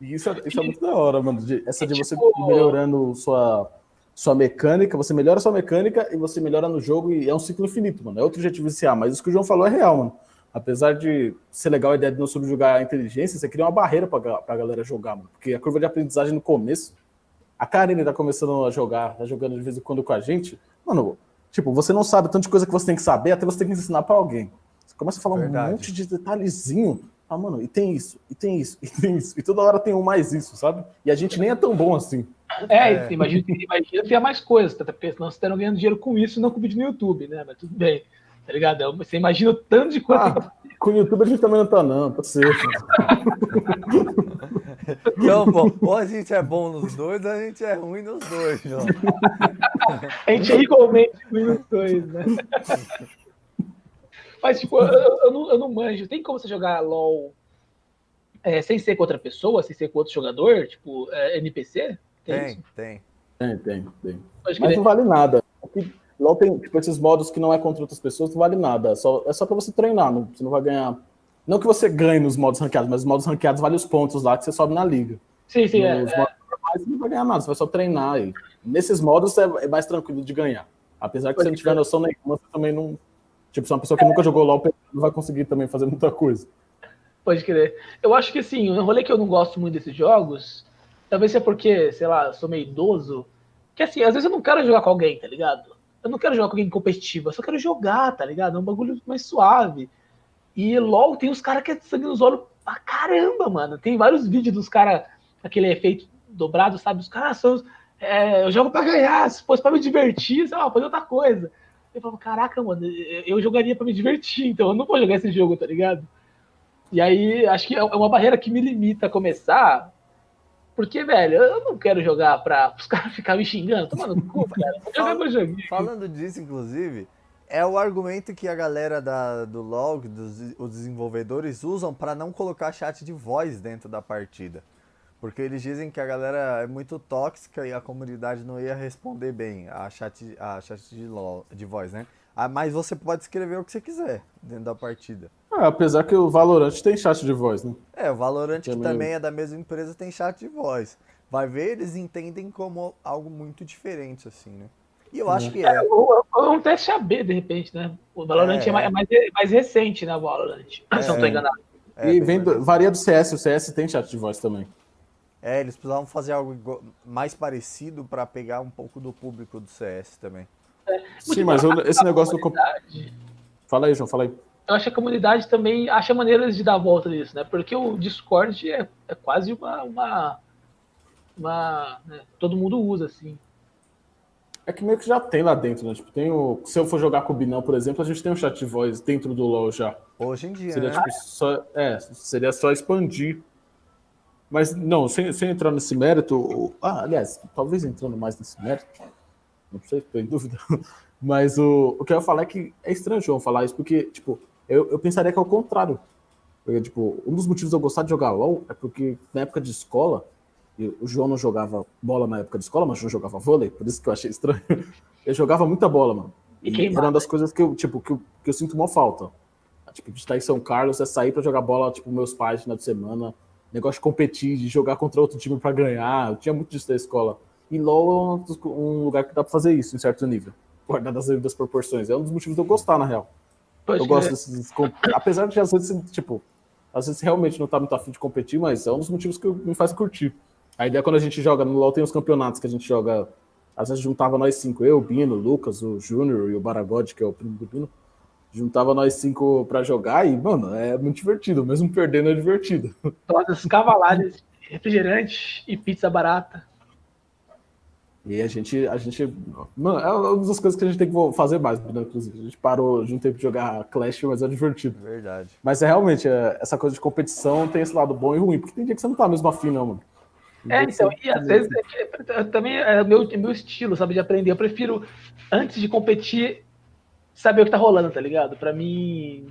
E isso, é, isso é muito da hora, mano. de- essa de você tipo- melhorando sua, sua mecânica, você melhora sua mecânica e você melhora no jogo e é um ciclo infinito, mano. É outro jeito de viciar, mas isso que o João falou é real, mano. Apesar de ser legal a ideia de não subjugar a inteligência, você cria uma barreira pra, pra galera jogar, mano. Porque a curva de aprendizagem no começo, a Karine tá começando a jogar, tá jogando de vez em quando com a gente. Mano, tipo, você não sabe tanto de coisa que você tem que saber, até você tem que ensinar pra alguém. Você começa a falar Verdade. um monte de detalhezinho. Ah, mano, e tem isso, e tem isso, e tem isso. E toda hora tem um mais isso, sabe? E a gente nem é tão bom assim. É, É. imagina, imagina ter mais coisas, tá? Porque senão você tá ganhando dinheiro com isso, não com vídeo no YouTube, né? Mas tudo bem. tá ligado? Você imagina o tanto de coisa. Ah, com o YouTube a gente também não tá, não, tá certo. Então, bom, ou a gente é bom nos dois, ou a gente é ruim nos dois, João. a gente é igualmente ruim nos dois, né? Mas, tipo, eu, eu, não, eu não manjo. Tem como você jogar LOL é, sem ser com outra pessoa, sem ser com outro jogador? Tipo, é, NPC? Tem, tem. Tem, tem, tem. tem. Mas não vale nada. LOL tem, tipo, esses modos que não é contra outras pessoas, não vale nada. É só, é só pra você treinar, não, você não vai ganhar não que você ganhe nos modos ranqueados, mas os modos ranqueados valem os pontos lá que você sobe na liga. Sim, sim, é, nos é. modos normais você não vai ganhar nada, você vai só treinar. E nesses modos é, é mais tranquilo de ganhar. Apesar que Pode você não tiver noção nenhuma, você também não. Tipo, se uma pessoa que nunca jogou LOL não vai conseguir também fazer muita coisa. Pode crer. Eu acho que assim, o rolê que eu não gosto muito desses jogos, talvez seja porque, sei lá, eu sou meio idoso. Que assim, às vezes eu não quero jogar com alguém, tá ligado? Eu não quero jogar com alguém competitivo, eu só quero jogar, tá ligado? É um bagulho mais suave. E LOL tem os caras que é sangue nos olhos pra caramba, mano. Tem vários vídeos dos caras, aquele efeito dobrado, sabe? Os caras são. É, eu jogo pra ganhar, se fosse pra me divertir, sei lá, fazer outra coisa. Eu falo, caraca, mano, eu jogaria pra me divertir, então eu não vou jogar esse jogo, tá ligado? E aí, acho que é uma barreira que me limita a começar, porque, velho, eu não quero jogar pra os caras ficarem me xingando, tomando cu, cara. Joguinho. Falando disso, inclusive, é o argumento que a galera da, do log, dos os desenvolvedores, usam para não colocar chat de voz dentro da partida. Porque eles dizem que a galera é muito tóxica e a comunidade não ia responder bem a chat, a chat de, LOL, de voz, né? Ah, mas você pode escrever o que você quiser dentro da partida. Ah, apesar que o Valorant tem chat de voz, né? É, o Valorant, que também, também é da mesma empresa, tem chat de voz. Vai ver, eles entendem como algo muito diferente, assim, né? E eu acho que é. é ou, um teste AB, de repente, né? O Valorant é, é mais, mais, mais, recente, né? O Valorant. É, se não estou enganado. É, e vem do, varia do CS, o CS tem chat de voz também. É, eles precisavam fazer algo mais parecido para pegar um pouco do público do CS também. É, Sim, mas eu, esse negócio do. Fala aí, João, fala aí. Eu acho que a comunidade também acha maneiras de dar a volta nisso, né? Porque o Discord é, é quase uma. uma, uma né? Todo mundo usa, assim. É que meio que já tem lá dentro, né? Tipo, tem o... Se eu for jogar com o Binão, por exemplo, a gente tem um chat de voz dentro do LoL já. Hoje em dia, seria, né? tipo, só... É, seria só expandir. Mas, não, sem, sem entrar nesse mérito... Ah, aliás, talvez entrando mais nesse mérito, não sei, estou em dúvida. Mas o, o que eu ia falar é que é estranho, João, falar isso, porque, tipo, eu, eu pensaria que é o contrário. Porque, tipo, um dos motivos de eu gostar de jogar LoL é porque na época de escola o João não jogava bola na época de escola, mas o João jogava vôlei, por isso que eu achei estranho. Eu jogava muita bola, mano. E, e era uma das coisas que eu, tipo, que eu, que eu sinto uma falta. Tipo, de estar em São Carlos, é sair para jogar bola, tipo, meus pais no final de semana, negócio de competir, de jogar contra outro time para ganhar. Eu tinha muito disso da escola. E LoL é um lugar que dá para fazer isso, em certo nível. Guardar das devidas proporções. É um dos motivos de eu gostar, na real. Pode eu gosto desses. Apesar de às vezes, tipo, às vezes realmente não tá muito afim de competir, mas é um dos motivos que me faz curtir. A ideia é quando a gente joga no LoL tem os campeonatos que a gente joga. Às vezes juntava nós cinco, eu, o Bino, o Lucas, o Júnior e o Baragode, que é o primo do Bino. Juntava nós cinco para jogar e, mano, é muito divertido. Mesmo perdendo é divertido. Todas cavalares, refrigerante e pizza barata. E a gente, a gente. Mano, é uma das coisas que a gente tem que fazer mais, né, inclusive. A gente parou de um tempo de jogar Clash, mas é divertido. Verdade. Mas é realmente, é, essa coisa de competição tem esse lado bom e ruim, porque tem dia que você não tá mesmo afim, não, mano. É, então, e às vezes é, também é meu, é meu estilo, sabe, de aprender. Eu prefiro, antes de competir, saber o que tá rolando, tá ligado? Pra mim.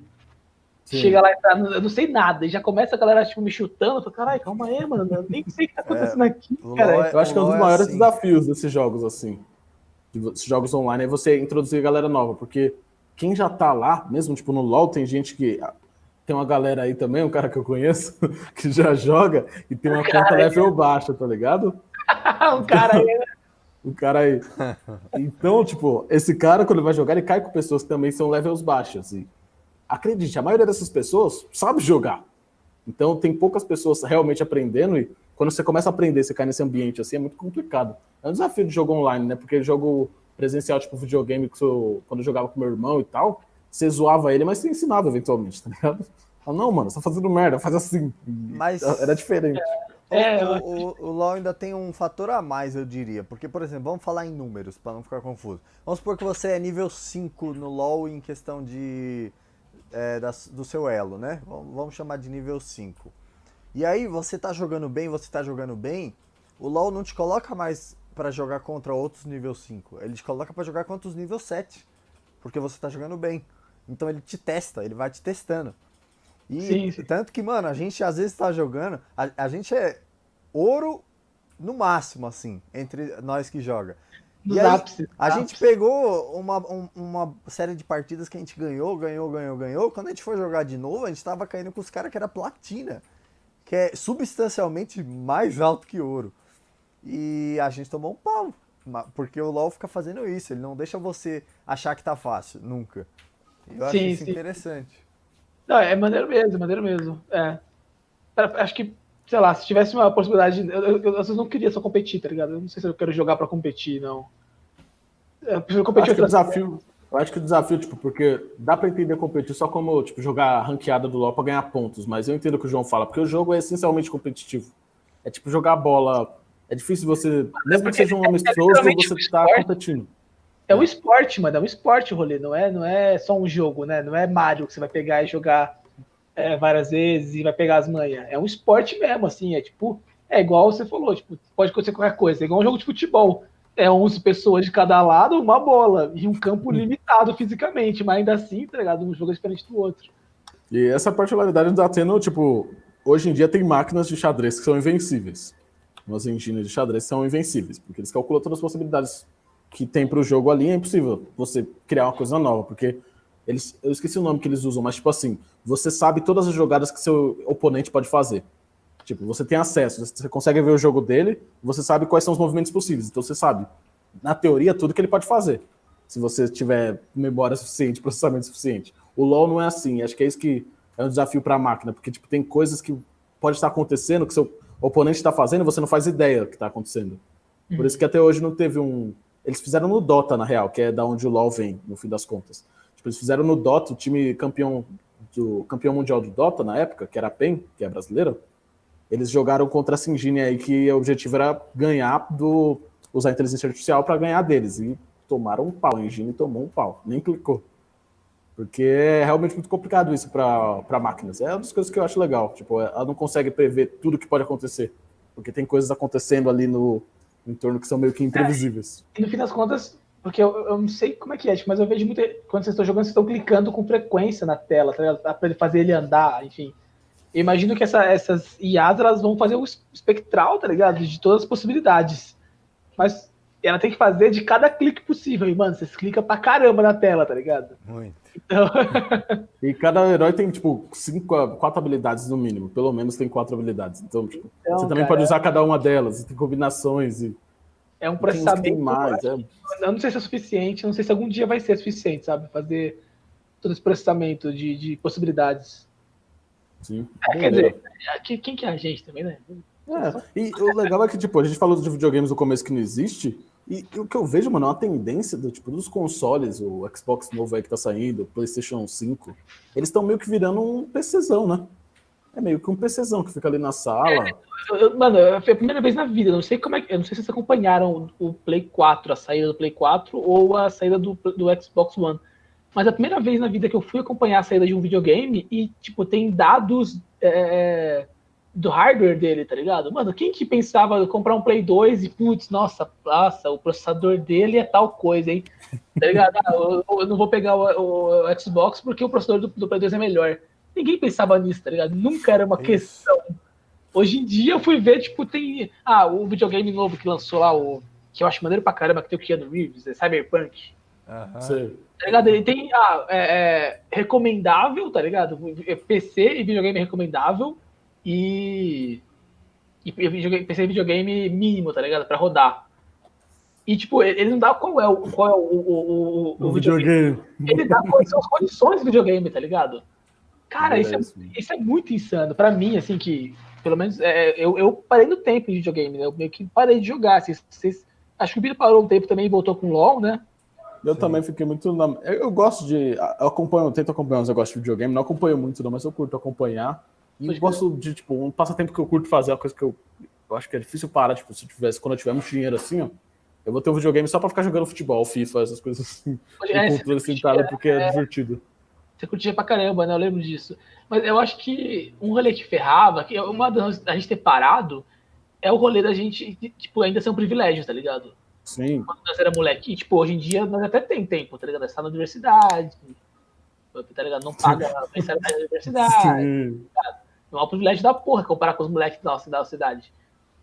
Sim. Chega lá e tá, eu não sei nada, e já começa a galera tipo, me chutando. Eu falo, caralho, calma aí, mano, eu nem sei o que tá acontecendo é, aqui, cara. Eu acho que é um dos maiores assim. desafios desses jogos, assim. Desses jogos online é você introduzir a galera nova, porque quem já tá lá, mesmo tipo no LoL, tem gente que tem uma galera aí também, um cara que eu conheço, que já joga e tem uma conta level baixa, tá ligado? um cara aí, né? Um cara aí. Então, tipo, esse cara, quando ele vai jogar, ele cai com pessoas que também são levels baixas. E acredite, a maioria dessas pessoas sabe jogar. Então, tem poucas pessoas realmente aprendendo. E quando você começa a aprender, você cai nesse ambiente assim, é muito complicado. É um desafio de jogo online, né? Porque jogo presencial, tipo videogame, que eu, quando eu jogava com meu irmão e tal, você zoava ele, mas você ensinava eventualmente, tá ligado? Ah, não, mano, você tá fazendo merda, faz assim. Mas era diferente. É, o, o, o, LoL ainda tem um fator a mais, eu diria. Porque, por exemplo, vamos falar em números, para não ficar confuso. Vamos supor que você é nível 5 no LoL em questão de. É, da, do seu elo, né? Vamos chamar de nível 5. E aí, você tá jogando bem, você tá jogando bem, o LoL não te coloca mais para jogar contra outros nível 5. Ele te coloca para jogar contra os nível 7. Porque você tá jogando bem. Então ele te testa, ele vai te testando. E sim, sim. tanto que, mano, a gente às vezes tá jogando, a, a gente é ouro no máximo, assim, entre nós que joga. E aí, a ápice. gente pegou uma, um, uma série de partidas que a gente ganhou, ganhou, ganhou, ganhou. Quando a gente foi jogar de novo, a gente tava caindo com os caras que era platina, que é substancialmente mais alto que ouro. E a gente tomou um pau, porque o LoL fica fazendo isso, ele não deixa você achar que tá fácil, nunca. Eu acho sim, isso sim. interessante. Não, é maneiro mesmo, é maneiro mesmo. É. Acho que, sei lá, se tivesse uma possibilidade. Eu, eu, eu, eu não queria só competir, tá ligado? Eu não sei se eu quero jogar pra competir, não. Eu prefiro competir. Acho que o desafio, eu acho que o desafio, tipo, porque dá pra entender competir só como, tipo, jogar ranqueada do LoL pra ganhar pontos, mas eu entendo o que o João fala, porque o jogo é essencialmente competitivo. É tipo jogar bola. É difícil você, mesmo que seja um amistoso, é você tá competindo. É um esporte, mano. É um esporte o rolê. Não é, não é só um jogo, né? Não é Mario que você vai pegar e jogar é, várias vezes e vai pegar as manhas. É um esporte mesmo, assim. É tipo. É igual você falou, tipo, pode acontecer qualquer coisa. É igual um jogo de futebol. É 11 pessoas de cada lado, uma bola. E um campo hum. limitado fisicamente. Mas ainda assim, tá ligado? Um jogo é diferente do outro. E essa particularidade tá tendo, tipo, hoje em dia tem máquinas de xadrez que são invencíveis. Umas engines de xadrez são invencíveis, porque eles calculam todas as possibilidades que tem para o jogo ali, é impossível você criar uma coisa nova, porque eles, eu esqueci o nome que eles usam, mas tipo assim, você sabe todas as jogadas que seu oponente pode fazer. Tipo, você tem acesso, você consegue ver o jogo dele, você sabe quais são os movimentos possíveis, então você sabe, na teoria, tudo que ele pode fazer, se você tiver memória suficiente, processamento suficiente. O LoL não é assim, acho que é isso que é um desafio para a máquina, porque tipo, tem coisas que pode estar acontecendo, que seu oponente está fazendo, você não faz ideia do que está acontecendo. Por uhum. isso que até hoje não teve um, eles fizeram no Dota, na real, que é da onde o LoL vem, no fim das contas. Tipo, eles fizeram no Dota, o time campeão do campeão mundial do Dota na época, que era a PEN, que é brasileira. Eles jogaram contra a Singine aí, que o objetivo era ganhar do. usar a inteligência artificial para ganhar deles. E tomaram um pau. A Engine tomou um pau, nem clicou. Porque é realmente muito complicado isso para máquinas. É uma das coisas que eu acho legal. Tipo, ela não consegue prever tudo que pode acontecer. Porque tem coisas acontecendo ali no, em torno que são meio que imprevisíveis. É, e no fim das contas, porque eu, eu não sei como é que é, tipo, mas eu vejo muito. Quando vocês estão jogando, vocês estão clicando com frequência na tela, tá para fazer ele andar, enfim. Eu imagino que essa, essas IAs elas vão fazer o espectral, tá ligado? De todas as possibilidades. Mas ela tem que fazer de cada clique possível. E, mano, vocês clicam pra caramba na tela, tá ligado? Muito. Então... e cada herói tem, tipo, cinco, quatro habilidades no mínimo. Pelo menos tem quatro habilidades. Então, tipo, então, você também cara, pode usar cada uma delas, tem combinações e. É um processamento. mais, é. Eu não sei se é suficiente, não sei se algum dia vai ser suficiente, sabe? Fazer todo esse processamento de, de possibilidades. Sim. É, quer dizer, quem que é a gente também, né? É, e o legal é que, tipo, a gente falou de videogames no começo que não existe, e, e, o que eu vejo, mano, é uma tendência do, tipo, dos consoles, o Xbox novo aí que tá saindo, o PlayStation 5, eles estão meio que virando um PCzão, né? É meio que um PCzão que fica ali na sala. É, eu, mano, foi a primeira vez na vida, não sei como é. Eu não sei se vocês acompanharam o Play 4, a saída do Play 4 ou a saída do, do Xbox One. Mas a primeira vez na vida que eu fui acompanhar a saída de um videogame e, tipo, tem dados. É, do hardware dele, tá ligado? Mano, quem que pensava comprar um Play 2 e, putz, nossa, nossa, o processador dele é tal coisa, hein? Tá ligado? Ah, eu, eu, não vou pegar o, o, Xbox porque o processador do, do, Play 2 é melhor. Ninguém pensava nisso, tá ligado? Nunca era uma Isso. questão. Hoje em dia eu fui ver, tipo, tem. Ah, o videogame novo que lançou lá, o. Que eu acho maneiro pra caramba, que tem o Keanu Reeves, é Cyberpunk. Uhum. Tá ligado? Ele tem ah, é, é, recomendável, tá ligado? PC e videogame recomendável e. E videogame, PC videogame mínimo, tá ligado? Pra rodar. E, tipo, ele não dá qual é o, qual é o, o, o, o videogame. videogame. Ele dá quais são as condições do videogame, tá ligado? Cara, isso, é, isso é muito insano. Pra mim, assim, que. Pelo menos é, eu, eu parei no tempo de videogame, né? Eu meio que parei de jogar. Vocês, vocês, acho que o Bito parou um tempo também e voltou com LOL, né? Eu Sim. também fiquei muito. Na... Eu, eu, gosto de. Eu acompanho, eu tento acompanhar os negócios de videogame, não acompanho muito, não, mas eu curto acompanhar. E eu gosto de, tipo, um passatempo que eu curto fazer, uma coisa que eu, eu acho que é difícil parar, tipo, se tivesse, quando eu tiver muito dinheiro assim, ó, eu vou ter um videogame só pra ficar jogando futebol, FIFA, essas coisas assim. É, com controle sentado, porque é, é divertido. Você curtia pra caramba, né? Eu lembro disso. Mas eu acho que um rolê que ferrava, que uma das a gente ter parado, é o rolê da gente, tipo, ainda ser um privilégio, tá ligado? Sim. Quando nós era moleque, tipo, hoje em dia nós até tem tempo, tá ligado? Nós tá na universidade, tá ligado? Não paga a mensalidade da universidade. Sim. Tá não é um privilégio da porra comparar com os moleques da nossa, da cidade.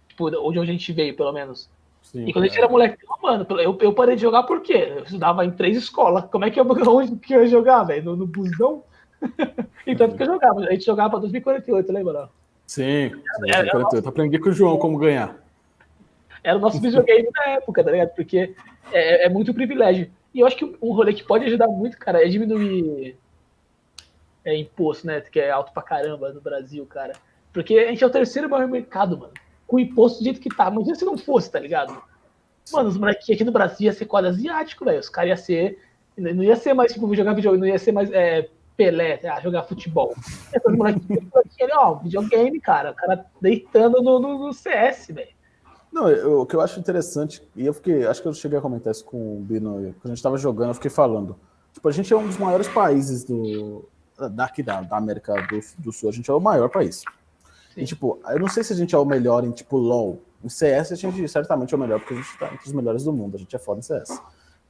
Tipo, onde a gente veio, pelo menos. Sim, e quando a gente era moleque, mano, eu, eu parei de jogar por quê? Eu estudava em três escolas. Como é que eu, onde que eu ia jogar, velho? No, no busão? então, porque eu jogava. A gente jogava pra 2048, lembra? Sim, 2048. Aprendi com o João como ganhar. Era o nosso videogame da época, tá ligado? Porque é, é muito privilégio. E eu acho que um rolê que pode ajudar muito, cara, é diminuir é, imposto, né? Que é alto pra caramba no Brasil, cara. Porque a gente é o terceiro maior mercado, mano. Com imposto do jeito que tá. Imagina se não fosse, tá ligado? Mano, os moleques aqui no Brasil ia ser quadro asiático, velho. Os caras iam ser. Não ia ser mais, tipo, jogar videogame, não ia ser mais é, Pelé, ah, jogar futebol. Todo moleque aqui, ó, videogame, cara. O cara deitando no, no, no CS, velho. Não, eu, o que eu acho interessante, e eu fiquei, acho que eu cheguei a comentar isso com o Bino, quando a gente tava jogando, eu fiquei falando. Tipo, a gente é um dos maiores países do, daqui da, da América do, do, Sul, a gente é o maior país. Sim. E, tipo, eu não sei se a gente é o melhor em, tipo, LoL. Em CS, a gente certamente é o melhor, porque a gente tá entre os melhores do mundo, a gente é foda em CS.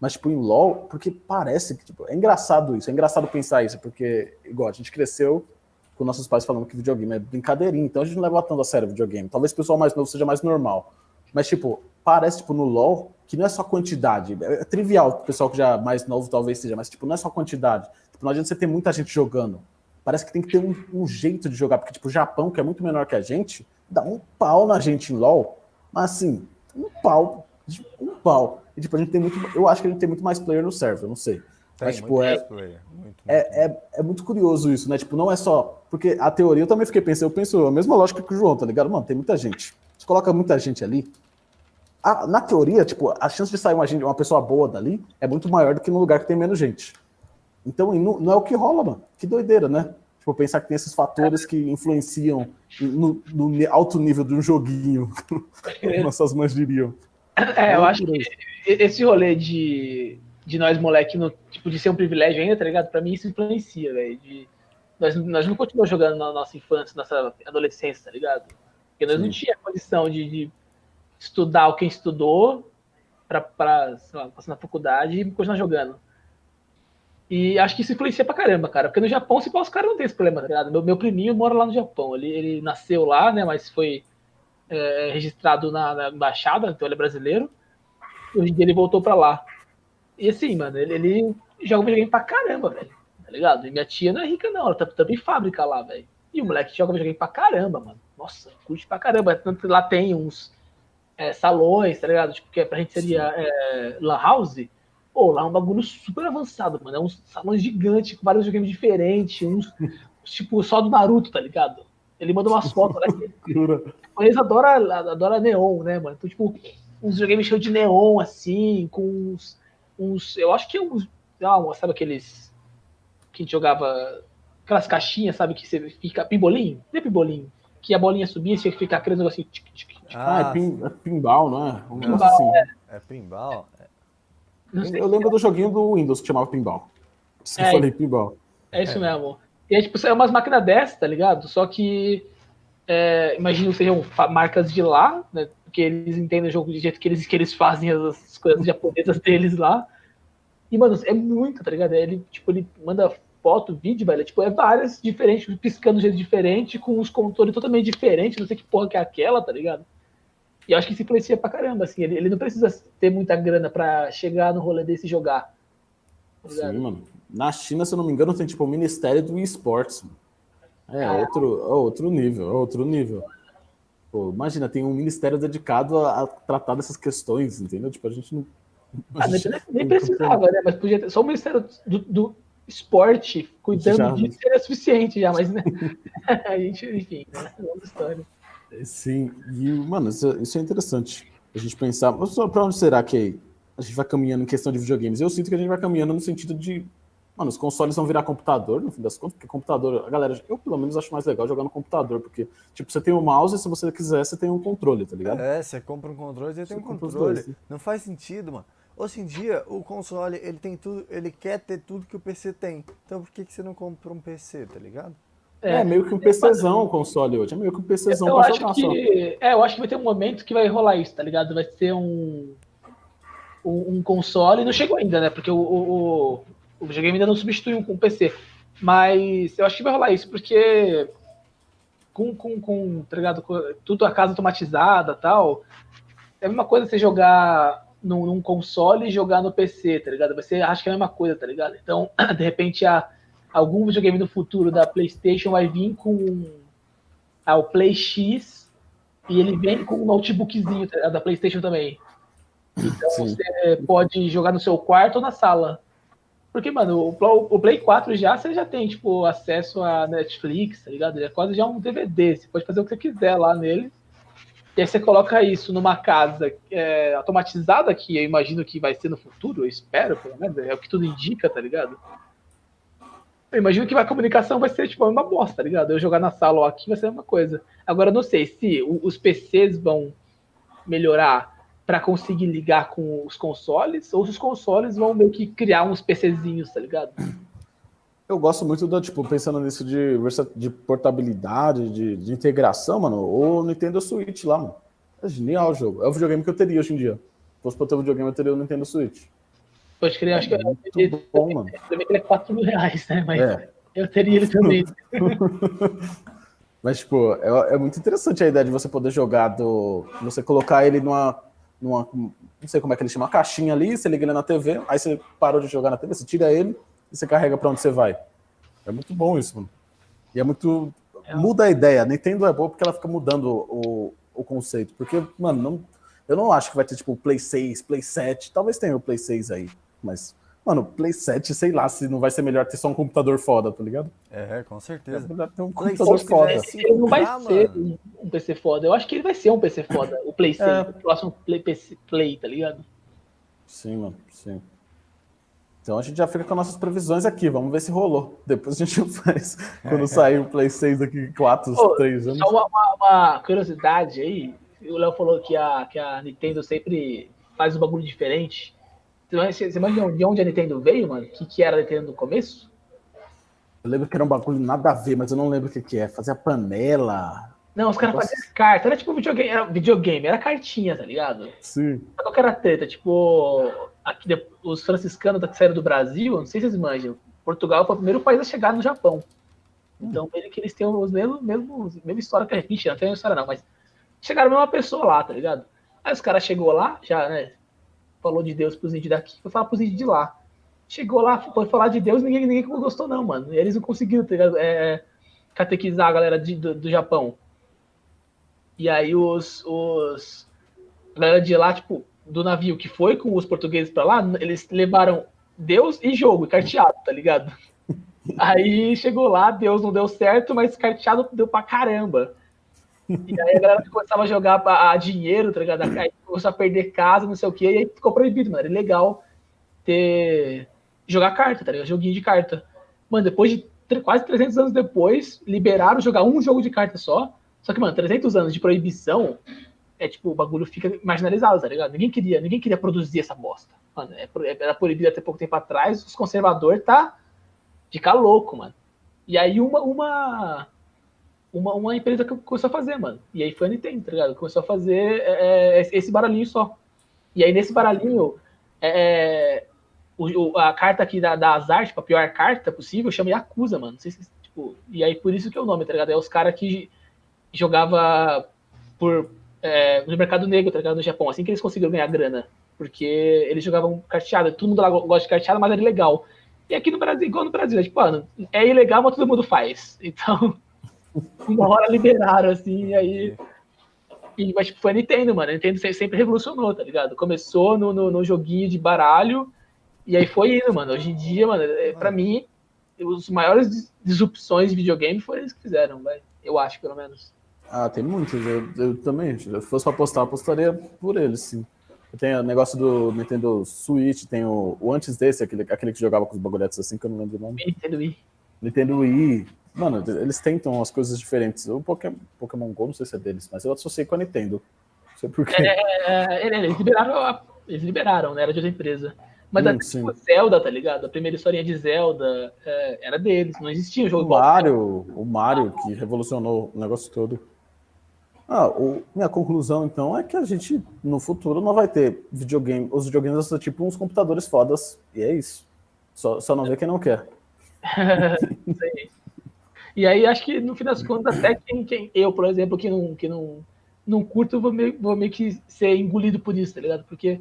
Mas, tipo, em LoL, porque parece que, tipo, é engraçado isso, é engraçado pensar isso, porque, igual, a gente cresceu com nossos pais falando que videogame é brincadeirinha, então a gente não leva tanto a sério videogame. Talvez o pessoal mais novo seja mais normal. Mas, tipo, parece, tipo, no LoL, que não é só quantidade. É, é trivial, o pessoal que já é mais novo talvez seja, mas, tipo, não é só quantidade. Tipo, não adianta você ter muita gente jogando. Parece que tem que ter um, um, jeito de jogar, porque, tipo, o Japão, que é muito menor que a gente, dá um pau na gente em LoL, mas, assim, um pau, um pau. E, tipo, a gente tem muito, eu acho que a gente tem muito mais player no server, não sei. Tem, mas, tipo, é, muito, muito, é, é, é, muito curioso isso, né? Tipo, não é só. Porque a teoria eu também fiquei pensando, eu penso a mesma lógica que o João, tá ligado? Mano, tem muita gente. Você coloca muita gente ali. A, na teoria, tipo, a chance de sair uma, gente, uma pessoa boa dali é muito maior do que num lugar que tem menos gente. Então, não, é o que rola, mano. Que doideira, né? Tipo, pensar que tem esses fatores que influenciam no, no alto nível de um joguinho, como nossas mães diriam. É, eu acho que esse rolê de, de nós, moleque, no, tipo, de ser um privilégio ainda, tá ligado? Pra mim isso influencia, velho. Nós, nós não continuamos jogando na nossa infância, nossa adolescência, tá ligado? Porque nós Sim. não tínhamos condição de, de, estudar o que estudou pra, pra sei lá, passar na faculdade e continuar jogando. E acho que isso influencia pra caramba, cara. Porque no Japão, se os caras não tem esse problema, tá ligado? Meu, meu priminho mora lá no Japão. Ele, ele nasceu lá, né? Mas foi é, registrado na, na, embaixada, então ele é brasileiro. Hoje em dia ele voltou pra lá. E assim, mano, ele, ele joga videogame pra caramba, velho. Tá ligado? E minha tia não é rica, não. Ela tá tá fábrica lá, velho. E o moleque joga videogame pra caramba, mano. Nossa, curte pra caramba. Tanto lá tem uns é, salões, tá ligado? Tipo, que é, pra gente seria é, Lan House Pô, lá é um bagulho super avançado, mano. É um salão gigante com vários games diferentes, uns, tipo, só do Naruto, tá ligado? Ele manda umas fotos, né? Eles adoram, adora neon, né, mano? Então, tipo, uns videogames cheios de neon, assim, com uns, uns. Eu acho que é uns. Ah, sabe aqueles. Que a gente jogava. Aquelas caixinhas, sabe? Que você fica. Pimbolim? Não é pimbolim? Que a bolinha subia e tinha que ficar aquele negócio assim. Ah, ah, é, pin, é pinball, não é? Um pinball, assim. é. é pinball? Eu lembro do joguinho do Windows que chamava Pinball. Isso é, eu falei Pinball. É isso é. mesmo. E é tipo, é umas máquinas dessas, tá ligado? Só que é, imagino que sejam marcas de lá, né? Porque eles entendem o jogo do jeito que eles, que eles fazem as coisas japonesas deles lá. E, mano, é muito, tá ligado? Ele, tipo, ele manda foto, vídeo, velho. Tipo, é várias diferentes, piscando de jeito diferente, com os controles totalmente diferentes, não sei que porra que é aquela, tá ligado? E eu acho que isso influencia pra caramba, assim. Ele, ele não precisa ter muita grana pra chegar no rolê desse e jogar. Tá Sim, mano. Na China, se eu não me engano, tem tipo o Ministério do Esportes. É, ah. outro, outro nível, outro nível. Pô, imagina, tem um ministério dedicado a, a, tratar dessas questões, entendeu? Tipo, a gente não. A ah, gente nem, nem precisava, né? Mas podia ter só o Ministério do, do Esporte cuidando já, disso mas... seria suficiente já, mas né? a gente, enfim, né? é outra história. Sim, e, mano, isso, isso é interessante. A gente pensar, para onde será que a gente vai caminhando em questão de videogames? Eu sinto que a gente vai caminhando no sentido de Mano, os consoles vão virar computador, no fim das contas, porque computador, a galera, eu pelo menos acho mais legal jogar no computador, porque, tipo, você tem o um mouse e se você quiser, você tem um controle, tá ligado? É, você compra um controle, você, você tem um controle. Dois, Não faz sentido, mano. Hoje em dia, o console, ele tem tudo, ele quer ter tudo que o PC tem. Então por que, que você não compra um PC, tá ligado? É, é meio que um PCzão o console hoje. É meio que um PCzão eu pra jogar que, só. É, eu acho que vai ter um momento que vai rolar isso, tá ligado? Vai ser um. Um, um console. Não chegou ainda, né? Porque o, o, o videogame ainda não substituiu um PC. Mas eu acho que vai rolar isso, porque com, com, com, tá ligado? Com tudo a casa automatizada tal. É a mesma coisa você jogar num, num, console e jogar no PC, tá ligado? Você acha que é a mesma coisa, tá ligado? Então, de repente, a, algum videogame no futuro da PlayStation vai vir com a, o Play X e ele vem com um notebookzinho tá da PlayStation também. Então Sim. você pode jogar no seu quarto ou na sala. Porque, mano, o, o Play 4 já você já tem, tipo, acesso a Netflix, tá ligado? Ele é quase já um DVD. Você pode fazer o que você quiser lá nele. E aí você coloca isso numa casa é, automatizada, que eu imagino que vai ser no futuro, eu espero, pelo menos, é o que tudo indica, tá ligado? Eu imagino que a comunicação vai ser tipo uma bosta, tá ligado? Eu jogar na sala ou aqui vai ser uma coisa. Agora, não sei se os PCs vão melhorar para conseguir ligar com os consoles, ou se os consoles vão meio que criar uns PCzinhos, tá ligado? Eu gosto muito da, tipo, pensando nisso de, de portabilidade, de, de integração, mano. O Nintendo Switch lá, mano. É genial o jogo. É o videogame que eu teria hoje em dia. Se fosse pra ter um videogame, eu teria o Nintendo Switch. Pode crer, acho que é muito bom, mano. Também é 4 mil reais, né? Mas é. eu teria ele também. Mas, tipo, é, é, muito interessante a ideia de você poder jogar do. Você colocar ele numa. numa não sei como é que ele chama, uma caixinha ali, você liga ele na TV, aí você parou de jogar na TV, você tira ele, e você carrega para onde você vai. É muito bom isso, mano. E é muito. É. Muda a ideia. Nintendo é boa porque ela fica mudando o, o conceito. Porque, mano, não, eu não acho que vai ter tipo Play 6, Play 7. Talvez tenha o Play 6 aí. Mas, mano, Play 7, sei lá se não vai ser melhor ter só um computador foda, tá ligado? É, com certeza. É ter um Play computador foda. Ele não vai ah, ser mano. um PC foda. Eu acho que ele vai ser um PC foda. O Play 6, é. o próximo Play, PC, Play, tá ligado? Sim, mano, sim. Então a gente já fica com nossas previsões aqui, vamos ver se rolou. Depois a gente faz quando sair o Play 6 daqui 4, Pô, 3 anos. Só uma, uma, uma, curiosidade aí, o Léo falou que a, que a Nintendo sempre faz um bagulho diferente. Você, imagina de onde a Nintendo veio, mano? O que, que era a Nintendo no começo? Eu lembro que era um bagulho nada a ver, mas eu não lembro o que, que é. Fazia panela. Não, os caras faziam carta. Era tipo videogame, era videogame, era cartinha, tá ligado? Sim. Qual que era a treta? Tipo, aqui, os franciscanos que saíram do Brasil, não sei se vocês imaginam, Portugal foi o primeiro país a chegar no Japão. Então, hum. ele que eles têm os mesmos, mesmos, mesma história que a gente, não tem história não, mas chegaram a mesma pessoa lá, tá ligado? Aí os caras chegou lá, já, né, falou de Deus pros índios daqui, foi falar pros índios de lá. Chegou lá, foi falar de Deus, ninguém, ninguém gostou não, mano. E eles não conseguiram, tá? É, catequizar a galera de, do, do Japão. E aí os, os a galera de lá, tipo, do navio que foi com os portugueses para lá, eles levaram Deus e jogo, carteado, tá ligado? Aí chegou lá, Deus não deu certo, mas carteado deu pra caramba. E aí a galera começava a jogar a, a dinheiro, tá ligado? Aí começou a perder casa, não sei o que, e aí ficou proibido, mano. Era legal ter. jogar carta, tá ligado? Joguinho de carta. Mano, depois de quase 300 anos depois, liberaram jogar um jogo de carta só. Só que, mano, 300 anos de proibição, é tipo, o bagulho fica marginalizado, tá ligado? Ninguém queria, ninguém queria produzir essa bosta. Mano, é, era proibido até pouco tempo atrás, os conservadores tá ficar louco, mano. E aí uma, uma, uma, uma empresa que começou a fazer, mano. E aí foi a Nintendo, tá ligado? Começou a fazer é, é esse baralhinho só. E aí nesse baralhinho, é, o, a carta aqui da, da Azar, tipo, a pior carta possível, chama Yakuza, mano. Não sei se, tipo, e aí por isso que é o nome, tá ligado? É os caras que jogava por é, no mercado negro, tá ligado? No Japão, assim que eles conseguiram ganhar grana. Porque eles jogavam carteada, todo mundo lá gosta de carteada, mas era ilegal. E aqui no Brasil, igual no Brasil, é tipo, mano, é ilegal, mas todo mundo faz. Então, uma hora liberaram, assim, e aí. E, mas tipo, foi a Nintendo, mano. A Nintendo sempre revolucionou, tá ligado? Começou no, no, no joguinho de baralho, e aí foi indo, mano. Hoje em dia, mano, é, pra mim, os maiores disrupções de videogame foram eles que fizeram, velho. Eu acho, pelo menos. Ah, tem muitos. Eu, eu também. Se fosse pra apostar, apostaria por eles, sim. Tem o negócio do Nintendo Switch, tem o, o antes desse, aquele, aquele que jogava com os bagulhetes assim, que eu não lembro o nome. Nintendo Wii. Nintendo Wii. Mano, eles tentam as coisas diferentes. O Pokémon, Pokémon Go, não sei se é deles, mas eu associei com a Nintendo. Não sei porquê. É, é, eles liberaram, a- eles liberaram, né? Era de outra empresa. Mas Hum, a sim. tipo, Zelda, tá ligado? A primeira historinha de Zelda é, era deles, não existia um jogo O. Mario, o Mario que revolucionou o negócio todo. Ah, o- minha conclusão então é que a gente no futuro não vai ter videogame. Os videogames são tipo uns computadores fodas e é isso. Só, só não vê quem não quer. Aí. E aí, acho que no fim das contas, até quem, quem eu, por exemplo, que não, que não, não curto, eu vou meio, vou meio que ser engolido por isso, tá ligado? Porque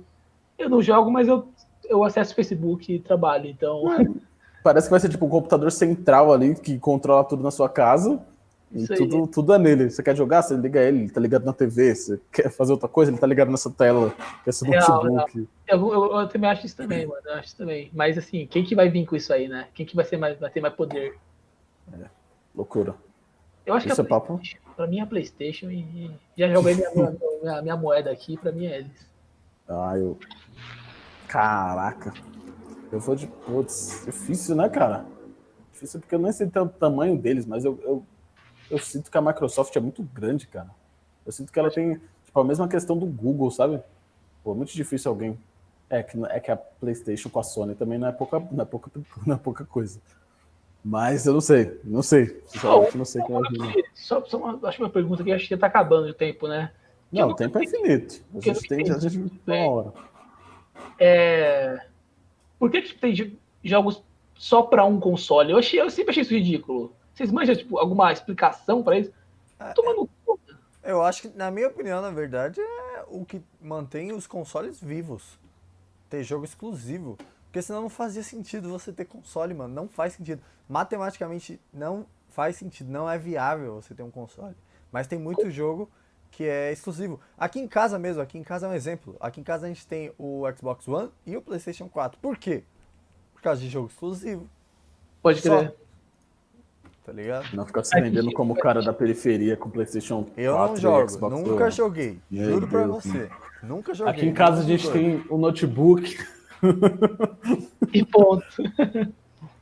eu não jogo, mas eu, eu acesso o Facebook e trabalho, então. Parece que vai ser tipo um computador central ali que controla tudo na sua casa. E tudo, tudo é nele. Você quer jogar, você liga ele, ele tá ligado na TV. Você quer fazer outra coisa, ele tá ligado nessa tela, esse Real, notebook. Eu, eu, eu também acho isso também, mano. Eu acho isso também. Mas assim, quem que vai vir com isso aí, né? Quem que vai, ser mais, vai ter mais poder? Loucura. Eu acho Isso que é papo? pra mim é Playstation e, já joguei minha, minha, minha, minha moeda aqui, pra mim é eles. Ah, eu. Caraca. Eu vou de. Putz, difícil, né, cara? Difícil porque eu nem sei tanto o tamanho deles, mas eu, eu, eu sinto que a Microsoft é muito grande, cara. Eu sinto que ela tem, tipo, a mesma questão do Google, sabe? Pô, é muito difícil alguém. É que, é que a PlayStation com a Sony também não é pouca, não é pouca, não é pouca coisa. Mas eu não sei, não sei. Sinceramente, não sei quem vai vir. Só, só uma, acho uma pergunta que acho que já tá acabando o tempo, né? Não, o tempo é infinito. A que gente tem, a gente tem uma hora. É... Por que, que tem jo- jogos só pra um console? Eu, achei, eu sempre achei isso ridículo. Vocês manjam tipo, alguma explicação pra isso? Toma no cu. Eu acho que, na minha opinião, na verdade, é o que mantém os consoles vivos. Ter jogo exclusivo. Porque senão não fazia sentido você ter console, mano. Não faz sentido. Matematicamente não faz sentido. Não é viável você ter um console. Mas tem muito jogo que é exclusivo. Aqui em casa mesmo, aqui em casa é um exemplo. Aqui em casa a gente tem o Xbox One e o PlayStation 4. Por quê? Por causa de jogo exclusivo. Pode Só. crer. Tá ligado? Não ficar se vendendo como o cara da periferia com PlayStation 4 Eu não e jogo, Xbox nunca One. joguei. Juro pra você. Nunca joguei. Aqui em casa a gente tem o notebook. E ponto.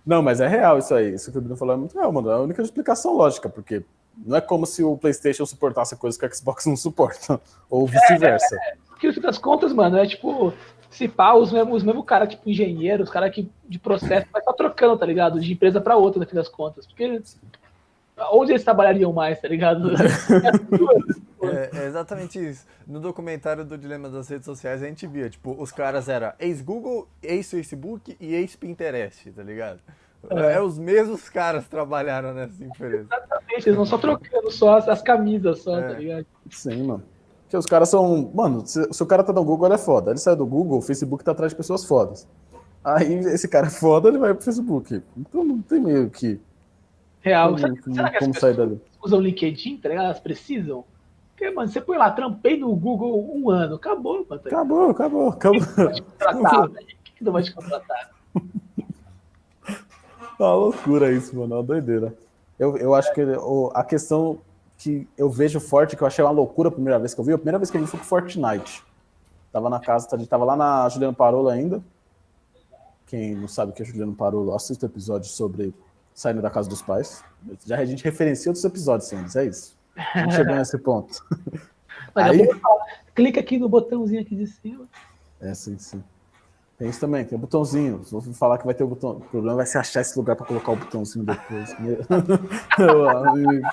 Não, mas é real isso aí. Isso que o Bruno falou é muito real, mano. É a única explicação lógica, porque não é como se o PlayStation suportasse coisas que o Xbox não suporta. Ou vice-versa. Porque no fim das contas, mano, é tipo, se pá, os mesmos, os mesmos caras, tipo, engenheiros, os caras que de processo, vai estar trocando, tá ligado? De empresa pra outra, no fim das contas. Porque onde eles trabalhariam mais, tá ligado? É, é exatamente isso. No documentário do Dilema das Redes Sociais a gente via, tipo, os caras eram ex-Google, ex-Facebook e ex-Pinterest, tá ligado? É. É. os mesmos caras que trabalharam nessa empresa. eles vão só trocando só as, as camisas, só, É. tá ligado? Sim, mano. Porque os caras são. Mano, se, se o cara tá no Google, ele é foda. Ele sai do Google, o Facebook tá atrás de pessoas fodas. Aí esse cara é foda, ele vai pro Facebook. Então não tem meio que. Real. Como, Será, será que as como pessoas sair dali. usam LinkedIn, tá ligado? Elas precisam? Porque, mano, você põe lá, trampei no Google um ano, acabou, mano. Tá? Acabou, acabou, acabou. O que, não vai te contratar? Uma loucura isso, mano. É uma doideira. Eu, eu acho que o- a questão que eu vejo forte, que eu achei uma loucura a primeira vez que eu vi, a primeira vez que eu vi foi com Fortnite. Tava na casa, a gente tava lá na Juliano Parola ainda. Quem não sabe o que é Juliano Parola, assista o episódio sobre saindo da casa dos pais. Já a gente referencia outros episódios, senhores, é isso. A gente chegou nesse ponto. Mas Aí- clica aqui no botãozinho aqui de cima. É, sim, sim. Tem isso também, tem o botãozinho. Vou falar que vai ter o botão. O problema vai ser achar esse lugar para colocar o botãozinho depois. Meu amigo.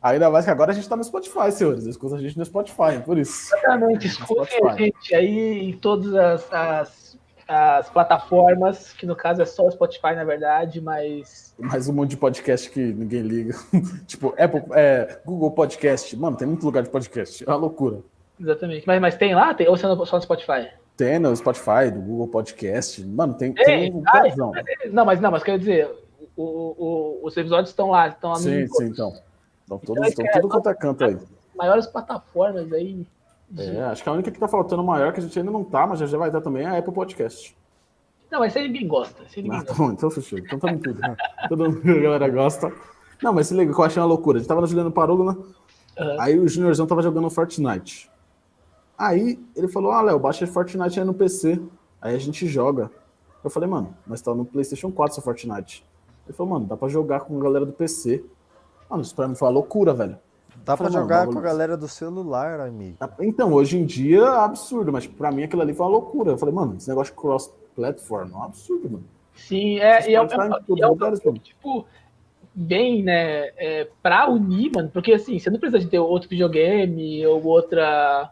Ainda mais que agora a gente tá no Spotify, senhores. Escuta a gente no Spotify, é por isso. Exatamente, escutem a gente aí em todas as, as, as plataformas, que no caso é só o Spotify, na verdade, mas Mais um monte de podcast que ninguém liga. tipo, Apple, é, Google Podcast. Mano, tem muito lugar de podcast. É uma loucura. exatamente. Mas, mas tem lá? Tem, ou só no, só no Spotify? Tem no Spotify, do Google Podcast. Mano, tem, Ei, tem um ai, razão. Não, mas não, mas quer dizer, o, o- os episódios estão lá, estão lá Sim, nos sim, então. Estão todos, Então, estão tudo quanto é canto aí. maiores plataformas aí. É, acho que a única que tá faltando maior, que a gente ainda não tá, mas já, vai dar também, é a Apple Podcast. Não, mas aí ninguém gosta. Aí ninguém Ah, tá bom, então fechou. Então tá tudo. Todo mundo, a galera gosta. Não, mas se liga, que eu achei uma loucura. A gente tava na Juliano Parolo, né? Aham. Aí o Juniorzão tava jogando Fortnite. Aí ele falou: Ah, Léo, baixa Fortnite aí no PC. Aí a gente joga. Eu falei, mano, mas tá no PlayStation 4 essa Fortnite. Ele falou, mano, dá pra jogar com a galera do PC. Mano, isso pra mim foi uma loucura, velho. Dá pra jogar com a galera do celular, amigo. Então, hoje em dia é absurdo, mas pra mim aquilo ali foi uma loucura. Eu falei, mano, esse negócio de cross-platform é um absurdo, mano. Sim, é, e é, é, é, é, tipo, bem, né, é, pra unir, mano, porque assim, você não precisa de ter outro videogame ou outra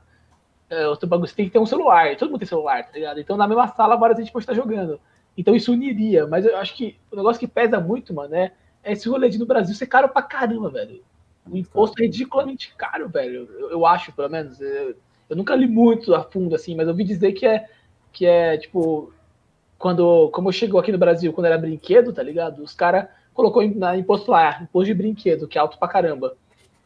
é, outro bagulho, você tem que ter um celular, todo mundo tem celular, tá ligado? Então na mesma sala várias gente pode estar jogando. Então isso uniria, mas eu acho que o negócio que pesa muito, mano, é, é esse rolê de no Brasil ser caro pra caramba, velho. O imposto é ridiculamente caro, velho. Eu, eu acho, pelo menos. Eu, eu, nunca li muito a fundo, assim, mas eu ouvi dizer que é, que é tipo, quando, como chegou aqui no Brasil, quando era brinquedo, tá ligado? Os caras colocou na imposto lá, imposto de brinquedo, que é alto pra caramba.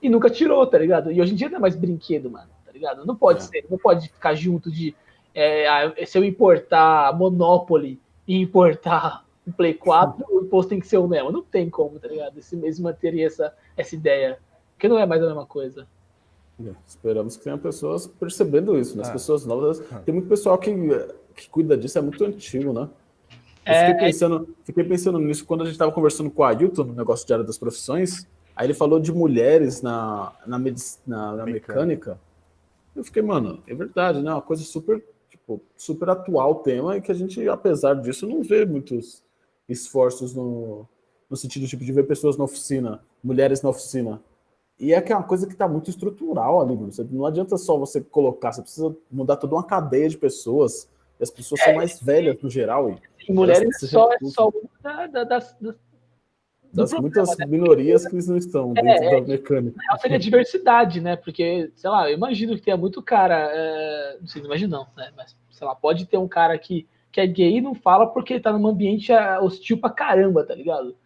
E nunca tirou, tá ligado? E hoje em dia não é mais brinquedo, mano, tá ligado? Não pode é. ser, não pode ficar junto de. É, se eu importar Monopoly e importar um Play 4, o imposto tem que ser o mesmo. Não tem como, tá ligado? Esse mesmo manteria essa, essa ideia. Porque não é mais a mesma coisa. É, esperamos que tenha pessoas percebendo isso, né? As é. pessoas novas. Tem muito pessoal que, que cuida disso, é muito antigo, né? Eu fiquei, é, pensando, fiquei pensando nisso quando a gente estava conversando com o Ailton no negócio de área das profissões. Aí ele falou de mulheres na, na, na, na mecânica. Eu fiquei, mano, é verdade, né? Uma coisa super, tipo, super atual o tema e que a gente, apesar disso, não vê muitos esforços no, no sentido tipo, de ver pessoas na oficina, mulheres na oficina. E é que é uma coisa que está muito estrutural ali, mano. Não adianta só você colocar, você precisa mudar toda uma cadeia de pessoas. E as pessoas é, são mais velhas no geral. E mulheres só, é só uma da, das, das, muitas né? minorias que não estão é, dentro é, da mecânica. Seria diversidade, né? Porque, sei lá, eu imagino que tenha muito cara. É, não sei, não imagino não, né? Mas, sei lá, pode ter um cara que, que é gay não fala porque ele tá num ambiente é, hostil pra caramba, tá ligado?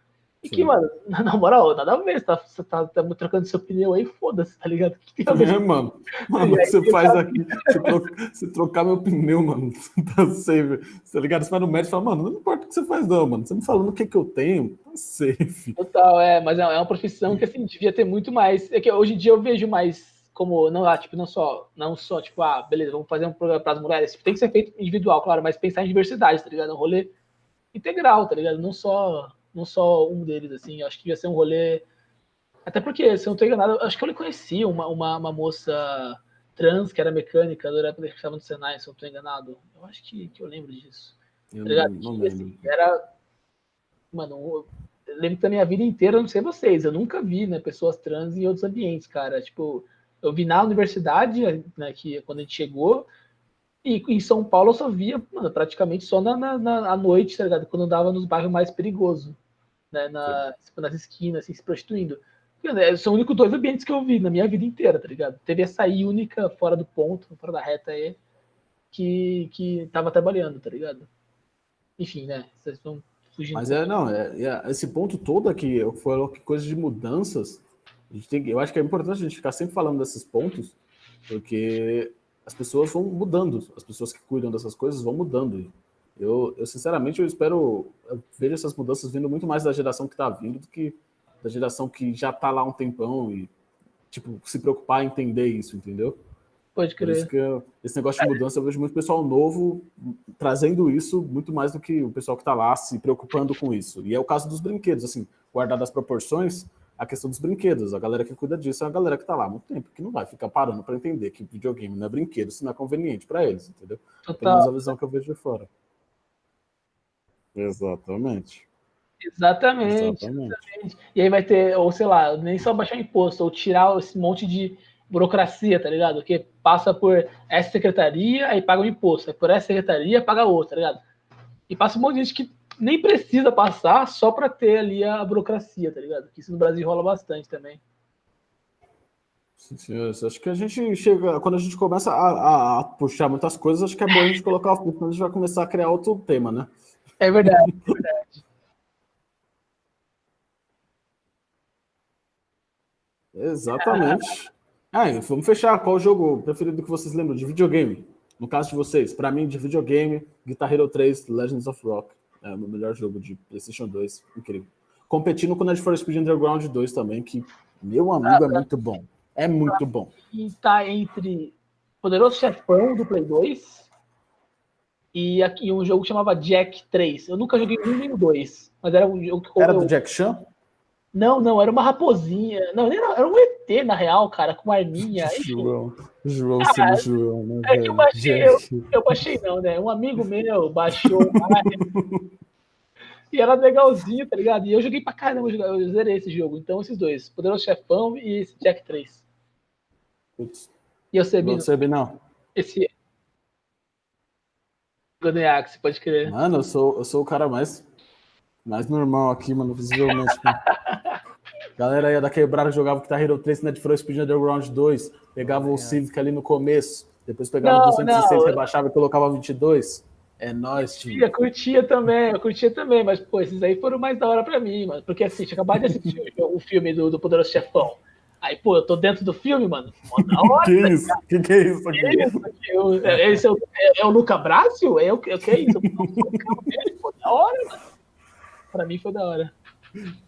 E que, mano, na moral, nada a ver, você tá, você tá, tá trocando seu pneu aí, foda-se, tá ligado? Que tem a ver? É, mano. Mano, o que você faz tá... aqui? Você, troca, trocar meu pneu, mano, tá safe. Tá ligado? Você vai no médico e fala, mano, não importa o que você faz, não, mano. Você me falando o que, que eu tenho, tá safe. Total, é, mas é, é uma profissão que, assim, devia ter muito mais. É que hoje em dia eu vejo mais como, não, ah, tipo, não só, não só, tipo, ah, beleza, vamos fazer um programa para as mulheres. Tem que ser feito individual, claro, mas pensar em diversidade, tá ligado? Um rolê integral, tá ligado? Não só não só um deles, assim. Acho que ia ser um rolê. Até porque, se eu não estou enganado, acho que eu lhe conhecia uma, uma, uma moça trans que era mecânica do época que estava no Senai, se eu não estou enganado. Eu acho que, que eu lembro disso. Eu tá não, não assim, era. Mano, eu lembro que da minha vida inteira, eu não sei vocês, eu nunca vi né, pessoas trans em outros ambientes, cara. Tipo, eu vi na universidade, né, que quando a gente chegou, e em São Paulo eu só via, mano, praticamente só na, na, na, à noite, tá ligado? Quando andava nos bairros mais perigosos né, na, nas esquinas, assim, se prostituindo. Né, são os únicos dois ambientes que eu vi na minha vida inteira, tá ligado? Teve essa aí única fora do ponto, fora da reta aí, que, que tava trabalhando, tá ligado? Enfim, né? Vocês vão fugindo. Mas é, não, é, é, esse ponto todo aqui, eu que coisa de mudanças, a gente tem, eu acho que é importante a gente ficar sempre falando desses pontos, porque as pessoas vão mudando, as pessoas que cuidam dessas coisas vão mudando. Eu, eu sinceramente, eu espero, eu vejo essas mudanças vindo muito mais da geração que está vindo do que da geração que já está lá um tempão e, tipo, se preocupar em entender isso, entendeu? Pode crer. Por isso que eu, esse negócio de mudança, eu vejo muito pessoal novo trazendo isso muito mais do que o pessoal que está lá se preocupando com isso. E é o caso dos brinquedos, assim, guardar as proporções, a questão dos brinquedos. A galera que cuida disso é a galera que está lá há muito tempo, que não vai ficar parando para entender que videogame não é brinquedo, se não é conveniente para eles, entendeu? Total. a visão que eu vejo de fora. Exatamente. Exatamente, exatamente. E aí vai ter, ou sei lá, nem só baixar imposto, ou tirar esse monte de burocracia, tá ligado? Que passa por essa secretaria, aí paga um imposto, aí por essa secretaria paga outra, tá ligado? E passa um monte de gente que nem precisa passar só para ter ali a burocracia, tá ligado? Que isso no Brasil rola bastante também. Sim, senhores. Acho que a gente chega, quando a gente começa a, a, a puxar muitas coisas, acho que é bom a gente colocar o ponto, a gente vai começar a criar outro tema, né? É verdade, é verdade. Exatamente. Ah, vamos fechar. Qual o jogo preferido que vocês lembram de videogame? No caso de vocês, para mim, de videogame, Guitar Hero 3, Legends of Rock. É o meu melhor jogo de PlayStation 2. Incrível. Competindo com o Need for Speed Underground 2 também, que, meu amigo, é muito bom. É muito bom. E tá entre Poderoso Chefão do Play 2 e aqui um jogo que chamava Jack 3. Eu nunca joguei um nem o 2, mas era um jogo que Era do Jack Chan? Não, não, era uma raposinha. Não, era, era um ET, na real, cara, com arminha. João. João Ah, sendo João, né? é que eu baixei, Jack. Eu baixei não, né? Um amigo meu baixou e era legalzinho, tá ligado? E eu joguei pra caramba, eu eu zerei esse jogo. Então, esses dois, Poderoso Chefão e esse Jack 3. Putz, E eu sei, Não sei, não. esse Golden Axe, pode crer. Mano, eu sou, eu sou o cara mais, mais normal aqui, mano, visivelmente. mano. Galera aí da quebrada jogava Guitar Hero 3 Net for Speed Underground 2, pegava o Civic ali no começo, depois pegava Não, o 206, não. rebaixava e colocava 22. É nóis, time. Eu curtia também, eu curtia também, mas, pô, esses aí foram mais da hora pra mim, mano. Porque assim, tinha acabado de assistir o, filme do, do Poderoso Chefão. Aí, pô, eu tô dentro do filme, mano. Mó da hora. Que isso? Que que é isso aqui? Que isso? Eu- esse é, o, é, é o Luca Brácio? É o, é o que é isso? Eu sou o carro dele, pô, da hora, mano. Pra mim foi da hora.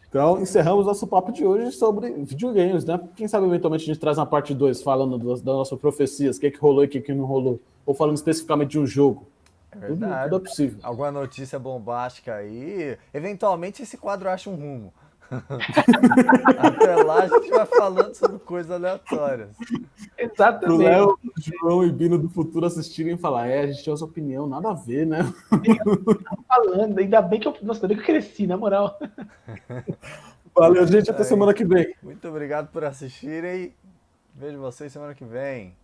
Então, encerramos nosso papo de hoje sobre videogames, né? Quem sabe eventualmente a gente traz uma parte 2 falando das, nossas profecias, o que, que rolou e o que, que não rolou. Ou falando especificamente de um jogo. É Tudo, verdade. tudo é possível. Alguma notícia bombástica aí. Eventualmente esse quadro acha um rumo. Até lá a gente vai falando sobre coisas aleatórias. Exatamente. Pro Léo, João e Bino do futuro assistirem e falar: é, a gente tem essa opinião, nada a ver, né? falando, ainda bem que eu, nossa, bem que eu cresci, na moral. Valeu, gente, até é Aí. semana que vem. Muito obrigado por assistirem. Vejo vocês semana que vem.